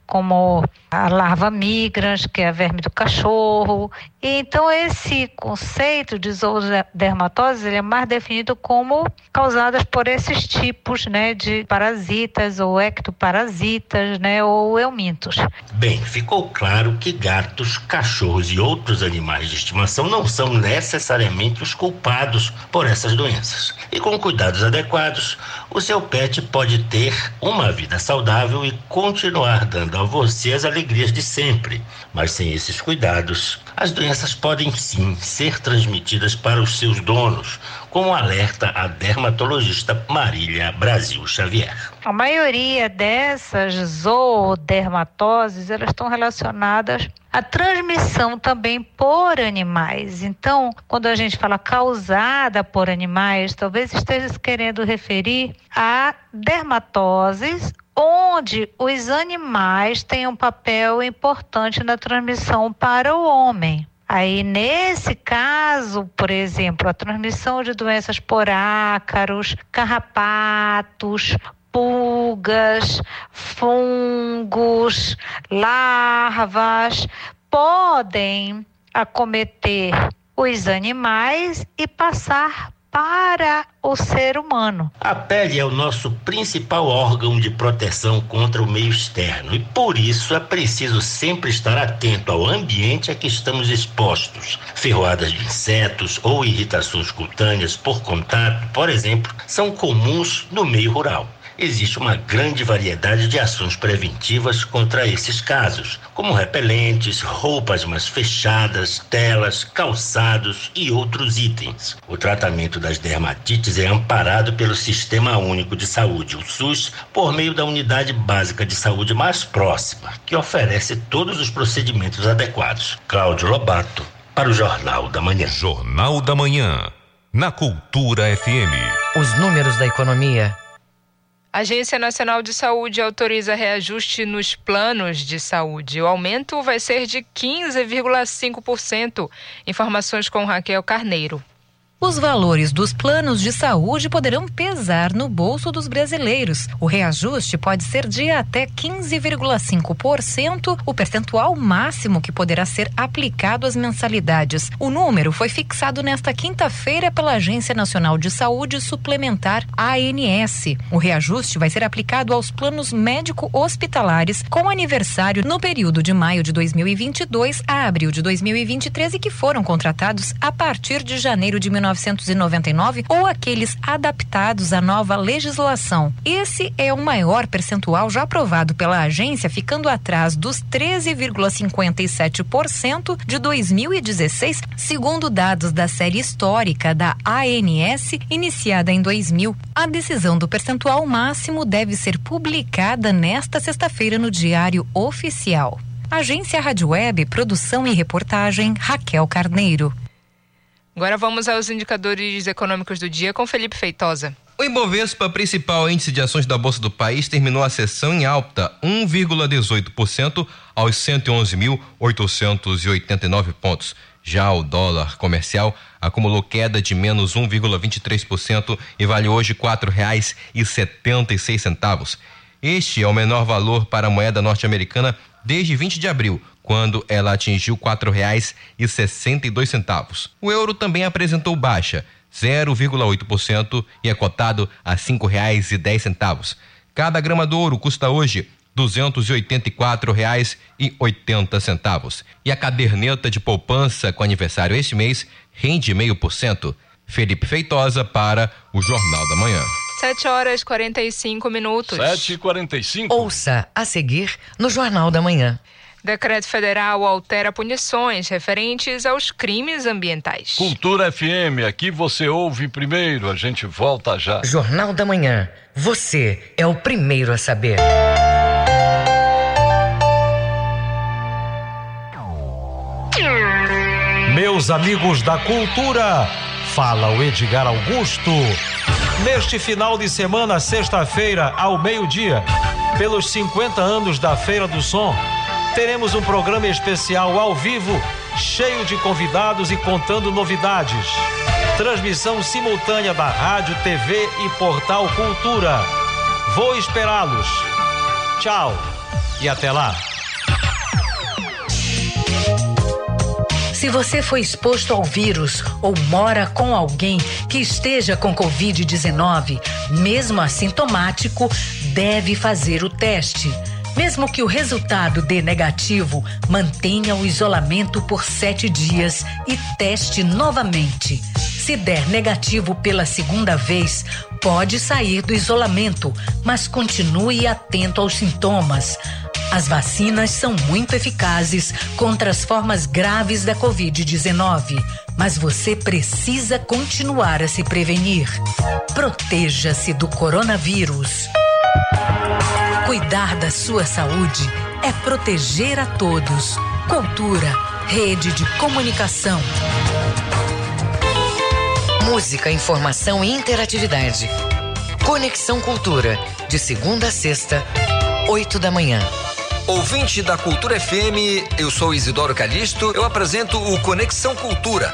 como a larva migrans, que é a verme do cachorro. E, então, esse conceito de zoodermatose ele é mais definido como causadas por esses tipos né, de parasitas ou ectoparasitas né, ou eumintos. Bem, ficou claro que gatos, cachorros e outros animais de estimação não são necessariamente os culpados por essas doenças. E com cuidados adequados, o seu pet pode ter uma vida saudável e continuar dando a você as alegrias de sempre. Mas sem esses cuidados, as doenças podem sim ser transmitidas para os seus donos, como alerta a dermatologista Marília Brasil Xavier. A maioria dessas zoodermatoses, elas estão relacionadas à transmissão também por animais. Então, quando a gente fala causada por animais, talvez esteja se querendo referir a dermatoses onde os animais têm um papel importante na transmissão para o homem. Aí, nesse caso, por exemplo, a transmissão de doenças por ácaros, carrapatos, pulgas, fungos, larvas, podem acometer os animais e passar para o ser humano. A pele é o nosso principal órgão de proteção contra o meio externo e por isso é preciso sempre estar atento ao ambiente a que estamos expostos. Ferroadas de insetos ou irritações cutâneas por contato, por exemplo, são comuns no meio rural existe uma grande variedade de ações preventivas contra esses casos, como repelentes, roupas mais fechadas, telas, calçados e outros itens. O tratamento das dermatites é amparado pelo Sistema Único de Saúde, o SUS, por meio da unidade básica de saúde mais próxima, que oferece todos os procedimentos adequados. Cláudio Lobato, para o Jornal da Manhã. Jornal da Manhã, na Cultura FM. Os números da economia a Agência Nacional de Saúde autoriza reajuste nos planos de saúde. O aumento vai ser de 15,5%. Informações com Raquel Carneiro. Os valores dos planos de saúde poderão pesar no bolso dos brasileiros. O reajuste pode ser de até 15,5%, o percentual máximo que poderá ser aplicado às mensalidades. O número foi fixado nesta quinta-feira pela Agência Nacional de Saúde Suplementar ANS. O reajuste vai ser aplicado aos planos médico-hospitalares com aniversário no período de maio de 2022 a abril de 2023 e que foram contratados a partir de janeiro de 19 1999 ou aqueles adaptados à nova legislação. Esse é o maior percentual já aprovado pela agência, ficando atrás dos 13,57% de 2016, segundo dados da série histórica da ANS, iniciada em 2000. A decisão do percentual máximo deve ser publicada nesta sexta-feira no Diário Oficial. Agência Rádio Web, produção e reportagem Raquel Carneiro. Agora vamos aos indicadores econômicos do dia com Felipe Feitosa. O Ibovespa, principal índice de ações da Bolsa do país, terminou a sessão em alta, 1,18% aos 111.889 pontos. Já o dólar comercial acumulou queda de menos 1,23% e vale hoje seis centavos. Este é o menor valor para a moeda norte-americana desde 20 de abril, quando ela atingiu quatro reais e sessenta e dois centavos. O euro também apresentou baixa, 0,8% e é cotado a cinco reais e dez centavos. Cada grama do ouro custa hoje duzentos e oitenta e quatro reais e oitenta centavos. E a caderneta de poupança com aniversário este mês rende meio por cento. Felipe Feitosa para o Jornal da Manhã. 7 horas 45 minutos. 7 e 45 Ouça a seguir no Jornal da Manhã. Decreto federal altera punições referentes aos crimes ambientais. Cultura FM, aqui você ouve primeiro, a gente volta já. Jornal da Manhã. Você é o primeiro a saber. Meus amigos da cultura, fala o Edgar Augusto. Neste final de semana, sexta-feira, ao meio-dia, pelos 50 anos da Feira do Som, teremos um programa especial ao vivo, cheio de convidados e contando novidades. Transmissão simultânea da Rádio, TV e Portal Cultura. Vou esperá-los. Tchau e até lá. Se você foi exposto ao vírus ou mora com alguém que esteja com Covid-19, mesmo assintomático, deve fazer o teste. Mesmo que o resultado dê negativo, mantenha o isolamento por sete dias e teste novamente. Se der negativo pela segunda vez, pode sair do isolamento, mas continue atento aos sintomas. As vacinas são muito eficazes contra as formas graves da Covid-19, mas você precisa continuar a se prevenir. Proteja-se do coronavírus. Cuidar da sua saúde é proteger a todos. Cultura, rede de comunicação. Música, informação e interatividade. Conexão Cultura, de segunda a sexta, oito da manhã. Ouvinte da Cultura FM, eu sou Isidoro Calixto, eu apresento o Conexão Cultura.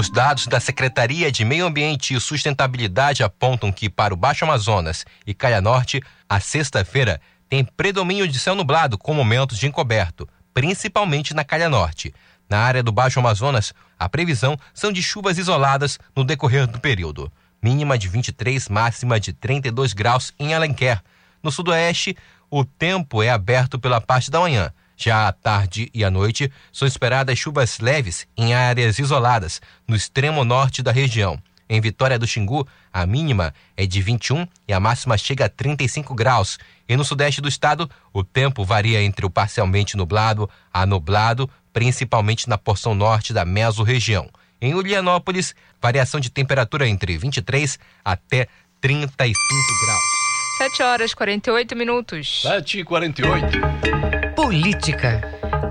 Os dados da Secretaria de Meio Ambiente e Sustentabilidade apontam que para o Baixo Amazonas e Caia Norte, a sexta-feira tem predomínio de céu nublado com momentos de encoberto, principalmente na Calha Norte. Na área do Baixo Amazonas, a previsão são de chuvas isoladas no decorrer do período. Mínima de 23, máxima de 32 graus em Alenquer. No sudoeste, o tempo é aberto pela parte da manhã. Já à tarde e à noite, são esperadas chuvas leves em áreas isoladas, no extremo norte da região. Em Vitória do Xingu, a mínima é de 21 e a máxima chega a 35 graus. E no sudeste do estado, o tempo varia entre o parcialmente nublado a nublado, principalmente na porção norte da mesorregião. Em Ulianópolis, variação de temperatura entre 23 até 35 graus. 7 horas 48 minutos. 7 e 48. Política.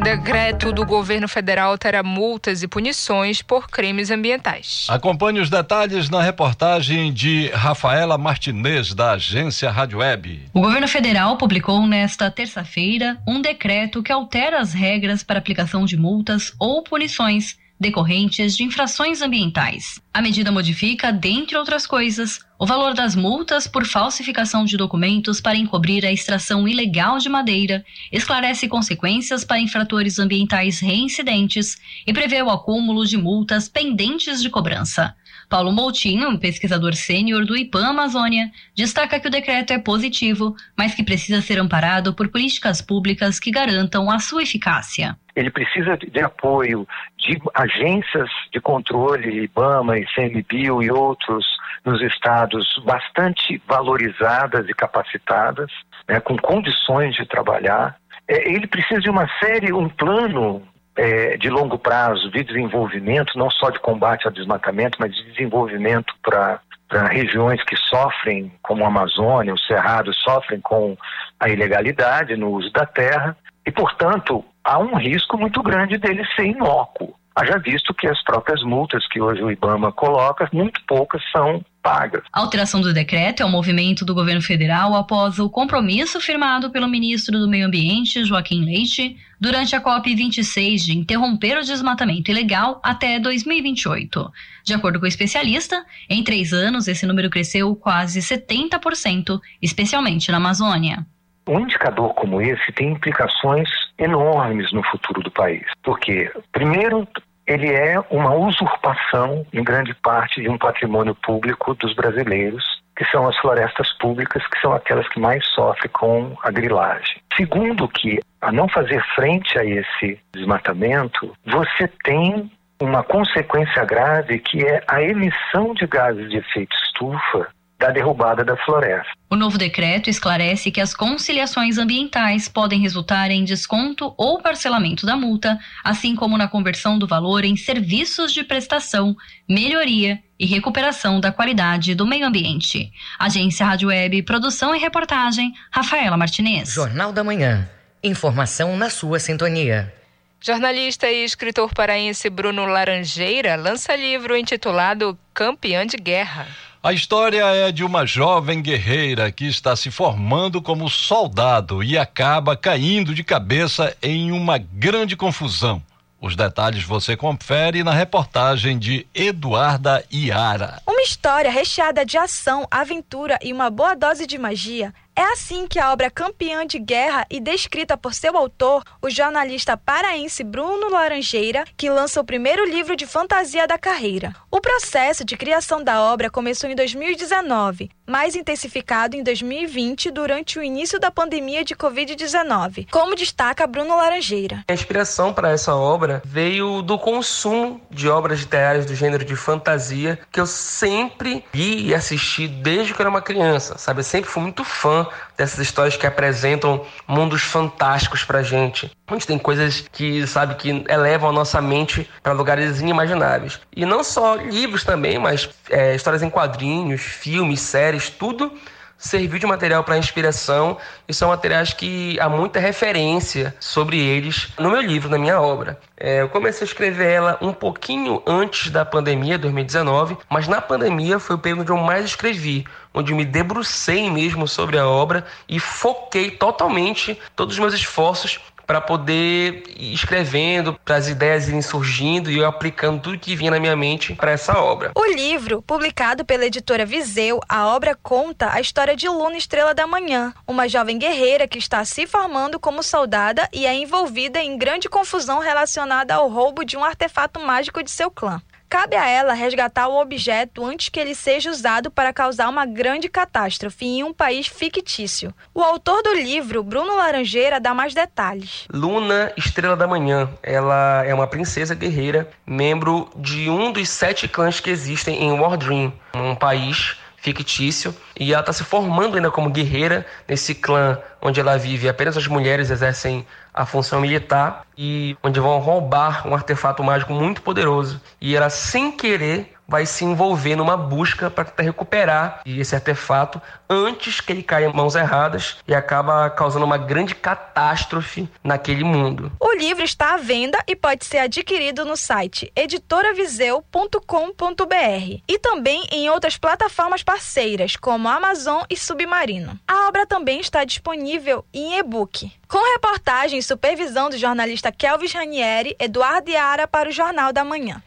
Decreto do governo federal terá multas e punições por crimes ambientais. Acompanhe os detalhes na reportagem de Rafaela Martinez, da agência Rádio Web. O governo federal publicou nesta terça-feira um decreto que altera as regras para aplicação de multas ou punições decorrentes de infrações ambientais. A medida modifica, dentre outras coisas, o valor das multas por falsificação de documentos para encobrir a extração ilegal de madeira, esclarece consequências para infratores ambientais reincidentes e prevê o acúmulo de multas pendentes de cobrança. Paulo Moutinho, pesquisador sênior do IPAM Amazônia, destaca que o decreto é positivo, mas que precisa ser amparado por políticas públicas que garantam a sua eficácia ele precisa de apoio de agências de controle, IBAMA, ICMBio e outros nos estados bastante valorizadas e capacitadas, né, com condições de trabalhar. É, ele precisa de uma série, um plano é, de longo prazo de desenvolvimento, não só de combate ao desmatamento, mas de desenvolvimento para regiões que sofrem, como a Amazônia, o Cerrado, sofrem com a ilegalidade no uso da terra. E, portanto, há um risco muito grande dele ser inócuo. Haja visto que as próprias multas que hoje o IBAMA coloca, muito poucas são pagas. A alteração do decreto é um movimento do governo federal após o compromisso firmado pelo ministro do Meio Ambiente, Joaquim Leite, durante a COP26 de interromper o desmatamento ilegal até 2028. De acordo com o especialista, em três anos esse número cresceu quase 70%, especialmente na Amazônia um indicador como esse tem implicações enormes no futuro do país. Porque, primeiro, ele é uma usurpação, em grande parte, de um patrimônio público dos brasileiros, que são as florestas públicas, que são aquelas que mais sofrem com a grilagem. Segundo, que a não fazer frente a esse desmatamento, você tem uma consequência grave que é a emissão de gases de efeito estufa da derrubada da floresta. O novo decreto esclarece que as conciliações ambientais podem resultar em desconto ou parcelamento da multa, assim como na conversão do valor em serviços de prestação, melhoria e recuperação da qualidade do meio ambiente. Agência Rádio Web, produção e reportagem, Rafaela Martinez. Jornal da Manhã. Informação na sua sintonia. Jornalista e escritor paraense Bruno Laranjeira lança livro intitulado Campeã de Guerra. A história é de uma jovem guerreira que está se formando como soldado e acaba caindo de cabeça em uma grande confusão. Os detalhes você confere na reportagem de Eduarda Iara. Uma história recheada de ação, aventura e uma boa dose de magia é assim que a obra campeã de guerra e descrita por seu autor, o jornalista paraense Bruno Laranjeira, que lança o primeiro livro de fantasia da carreira. O processo de criação da obra começou em 2019, mais intensificado em 2020 durante o início da pandemia de Covid-19, como destaca Bruno Laranjeira. A inspiração para essa obra veio do consumo de obras literárias do gênero de fantasia que eu sempre li e assisti desde que eu era uma criança, sabe? Eu sempre fui muito fã dessas histórias que apresentam mundos fantásticos pra gente. Onde tem coisas que, sabe, que elevam a nossa mente para lugares inimagináveis. E não só livros também, mas é, histórias em quadrinhos, filmes, séries, tudo serviu de material para inspiração e são materiais que há muita referência sobre eles no meu livro, na minha obra. É, eu comecei a escrever ela um pouquinho antes da pandemia, 2019, mas na pandemia foi o período onde eu mais escrevi, onde me debrucei mesmo sobre a obra e foquei totalmente todos os meus esforços para poder ir escrevendo, para as ideias irem surgindo e eu aplicando tudo que vinha na minha mente para essa obra. O livro, publicado pela editora Viseu, a obra conta a história de Luna Estrela da Manhã, uma jovem guerreira que está se formando como soldada e é envolvida em grande confusão relacionada ao roubo de um artefato mágico de seu clã. Cabe a ela resgatar o objeto antes que ele seja usado para causar uma grande catástrofe em um país fictício. O autor do livro, Bruno Laranjeira, dá mais detalhes. Luna, Estrela da Manhã, ela é uma princesa guerreira, membro de um dos sete clãs que existem em Wardream, um país fictício, e ela está se formando ainda como guerreira nesse clã onde ela vive. Apenas as mulheres exercem a função militar e onde vão roubar um artefato mágico muito poderoso. E ela, sem querer, vai se envolver numa busca para tentar recuperar esse artefato antes que ele caia em mãos erradas e acaba causando uma grande catástrofe naquele mundo. O livro está à venda e pode ser adquirido no site editoraviseu.com.br e também em outras plataformas parceiras como Amazon e Submarino. A obra também está disponível em e-book. Com reportagem e supervisão do jornalista Kelvis Ranieri, Eduardo Iara para o Jornal da Manhã.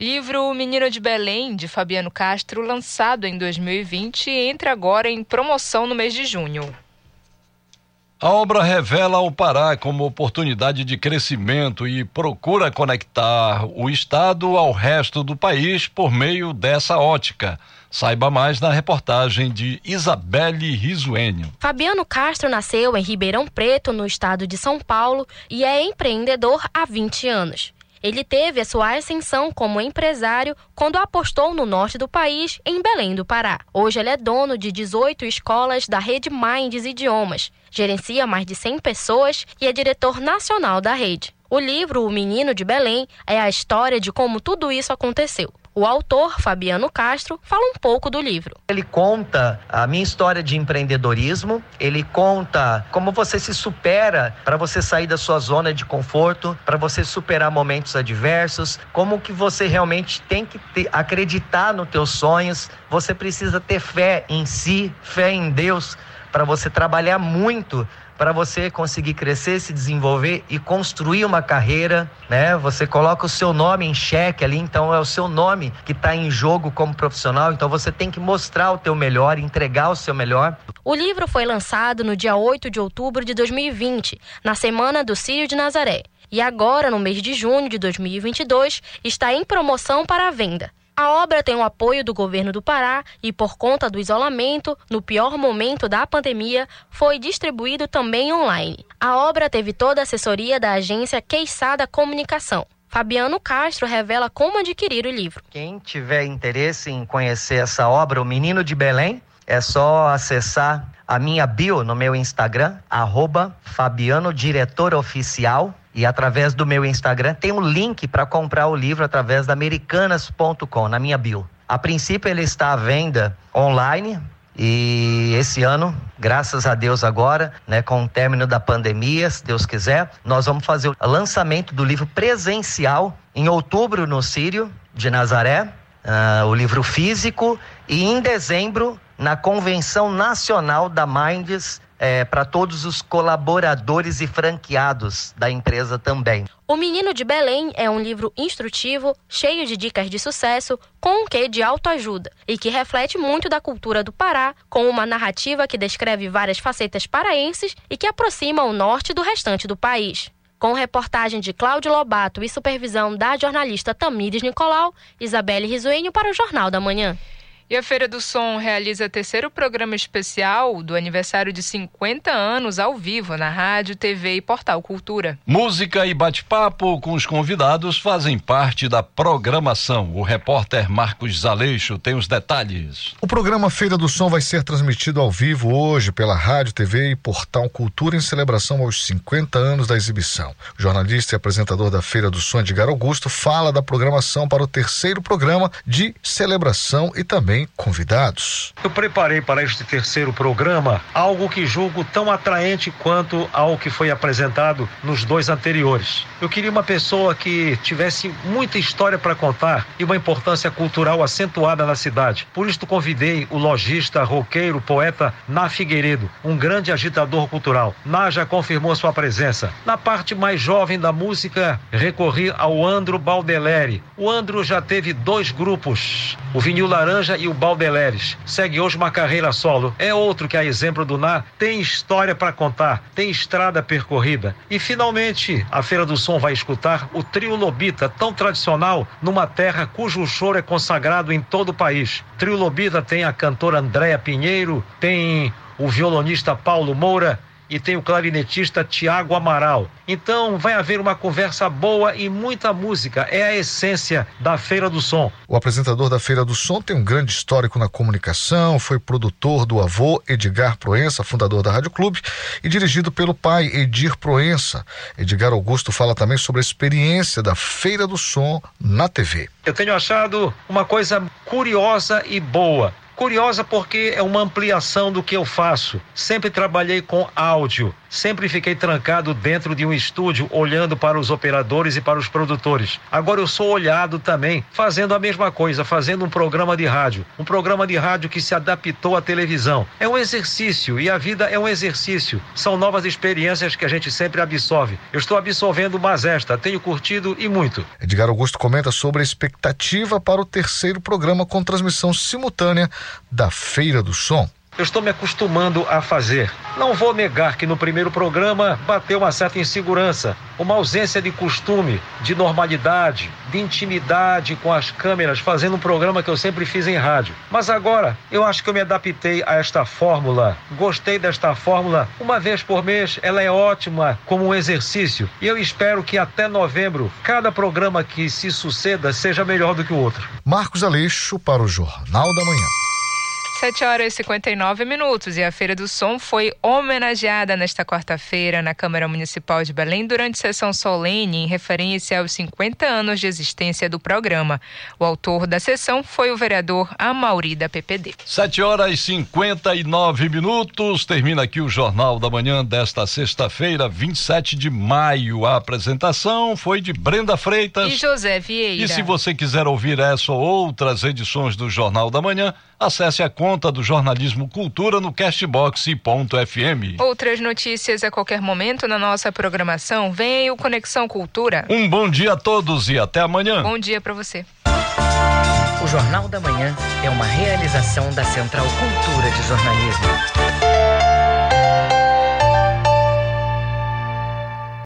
Livro Menino de Belém, de Fabiano Castro, lançado em 2020, entra agora em promoção no mês de junho. A obra revela o Pará como oportunidade de crescimento e procura conectar o Estado ao resto do país por meio dessa ótica. Saiba mais na reportagem de Isabelle Risuênio. Fabiano Castro nasceu em Ribeirão Preto, no estado de São Paulo, e é empreendedor há 20 anos. Ele teve a sua ascensão como empresário quando apostou no norte do país, em Belém do Pará. Hoje ele é dono de 18 escolas da rede Minds Idiomas, gerencia mais de 100 pessoas e é diretor nacional da rede. O livro O Menino de Belém é a história de como tudo isso aconteceu. O autor, Fabiano Castro, fala um pouco do livro. Ele conta a minha história de empreendedorismo, ele conta como você se supera para você sair da sua zona de conforto, para você superar momentos adversos, como que você realmente tem que ter, acreditar nos teus sonhos, você precisa ter fé em si, fé em Deus, para você trabalhar muito para você conseguir crescer, se desenvolver e construir uma carreira, né? Você coloca o seu nome em xeque ali, então é o seu nome que está em jogo como profissional, então você tem que mostrar o teu melhor, entregar o seu melhor. O livro foi lançado no dia 8 de outubro de 2020, na semana do Círio de Nazaré. E agora, no mês de junho de 2022, está em promoção para a venda. A obra tem o apoio do governo do Pará e, por conta do isolamento, no pior momento da pandemia, foi distribuído também online. A obra teve toda a assessoria da agência Queixada Comunicação. Fabiano Castro revela como adquirir o livro. Quem tiver interesse em conhecer essa obra, O Menino de Belém, é só acessar a minha bio no meu Instagram, arroba Fabiano Diretor Oficial. E através do meu Instagram tem um link para comprar o livro através da americanas.com, na minha bio. A princípio ele está à venda online, e esse ano, graças a Deus agora, né, com o término da pandemia, se Deus quiser, nós vamos fazer o lançamento do livro presencial em outubro no Sírio de Nazaré, uh, o livro físico, e em dezembro na Convenção Nacional da Minds é, para todos os colaboradores e franqueados da empresa também. O Menino de Belém é um livro instrutivo, cheio de dicas de sucesso, com um quê de autoajuda e que reflete muito da cultura do Pará, com uma narrativa que descreve várias facetas paraenses e que aproxima o norte do restante do país. Com reportagem de Cláudio Lobato e supervisão da jornalista Tamires Nicolau, Isabelle Risuenho para o Jornal da Manhã. E a Feira do Som realiza terceiro programa especial do aniversário de 50 anos ao vivo na rádio, TV e Portal Cultura. Música e bate-papo com os convidados fazem parte da programação. O repórter Marcos Zaleixo tem os detalhes. O programa Feira do Som vai ser transmitido ao vivo hoje pela Rádio, TV e Portal Cultura em celebração aos 50 anos da exibição. O jornalista e apresentador da Feira do Som, Edgar Augusto, fala da programação para o terceiro programa de celebração e também convidados. Eu preparei para este terceiro programa algo que julgo tão atraente quanto ao que foi apresentado nos dois anteriores. Eu queria uma pessoa que tivesse muita história para contar e uma importância cultural acentuada na cidade. Por isso convidei o lojista, roqueiro, poeta Ná Figueiredo, um grande agitador cultural. Ná já confirmou sua presença. Na parte mais jovem da música, recorri ao Andro Baldeleri. O Andro já teve dois grupos, o Vinil Laranja e o Baldeleres. Segue hoje uma carreira solo. É outro que, a exemplo do Nar, tem história para contar, tem estrada percorrida. E finalmente, a Feira do Som vai escutar o trio Lobita, tão tradicional numa terra cujo choro é consagrado em todo o país. Trio Lobita tem a cantora Andréa Pinheiro, tem o violonista Paulo Moura e tem o clarinetista Tiago Amaral. Então vai haver uma conversa boa e muita música. É a essência da Feira do Som. O apresentador da Feira do Som tem um grande histórico na comunicação, foi produtor do avô Edgar Proença, fundador da Rádio Clube, e dirigido pelo pai Edir Proença. Edgar Augusto fala também sobre a experiência da Feira do Som na TV. Eu tenho achado uma coisa curiosa e boa. Curiosa porque é uma ampliação do que eu faço. Sempre trabalhei com áudio, sempre fiquei trancado dentro de um estúdio olhando para os operadores e para os produtores. Agora eu sou olhado também, fazendo a mesma coisa, fazendo um programa de rádio. Um programa de rádio que se adaptou à televisão. É um exercício e a vida é um exercício. São novas experiências que a gente sempre absorve. Eu estou absorvendo mais esta, tenho curtido e muito. Edgar Augusto comenta sobre a expectativa para o terceiro programa com transmissão simultânea da Feira do Som. Eu estou me acostumando a fazer. Não vou negar que no primeiro programa bateu uma certa insegurança, uma ausência de costume, de normalidade, de intimidade com as câmeras, fazendo um programa que eu sempre fiz em rádio. Mas agora eu acho que eu me adaptei a esta fórmula. Gostei desta fórmula. Uma vez por mês, ela é ótima como um exercício. E eu espero que até novembro, cada programa que se suceda seja melhor do que o outro. Marcos Aleixo para o Jornal da Manhã. 7 horas e 59 minutos e a Feira do Som foi homenageada nesta quarta-feira na Câmara Municipal de Belém durante sessão solene em referência aos 50 anos de existência do programa. O autor da sessão foi o vereador Amauri da PPD. 7 horas e 59 minutos. Termina aqui o Jornal da Manhã desta sexta-feira, 27 de maio. A apresentação foi de Brenda Freitas e José Vieira. E se você quiser ouvir essa ou outras edições do Jornal da Manhã, acesse a conta do Jornalismo Cultura no castbox.fm. Outras notícias a qualquer momento na nossa programação. Vem aí o Conexão Cultura. Um bom dia a todos e até amanhã. Bom dia para você. O Jornal da Manhã é uma realização da Central Cultura de Jornalismo.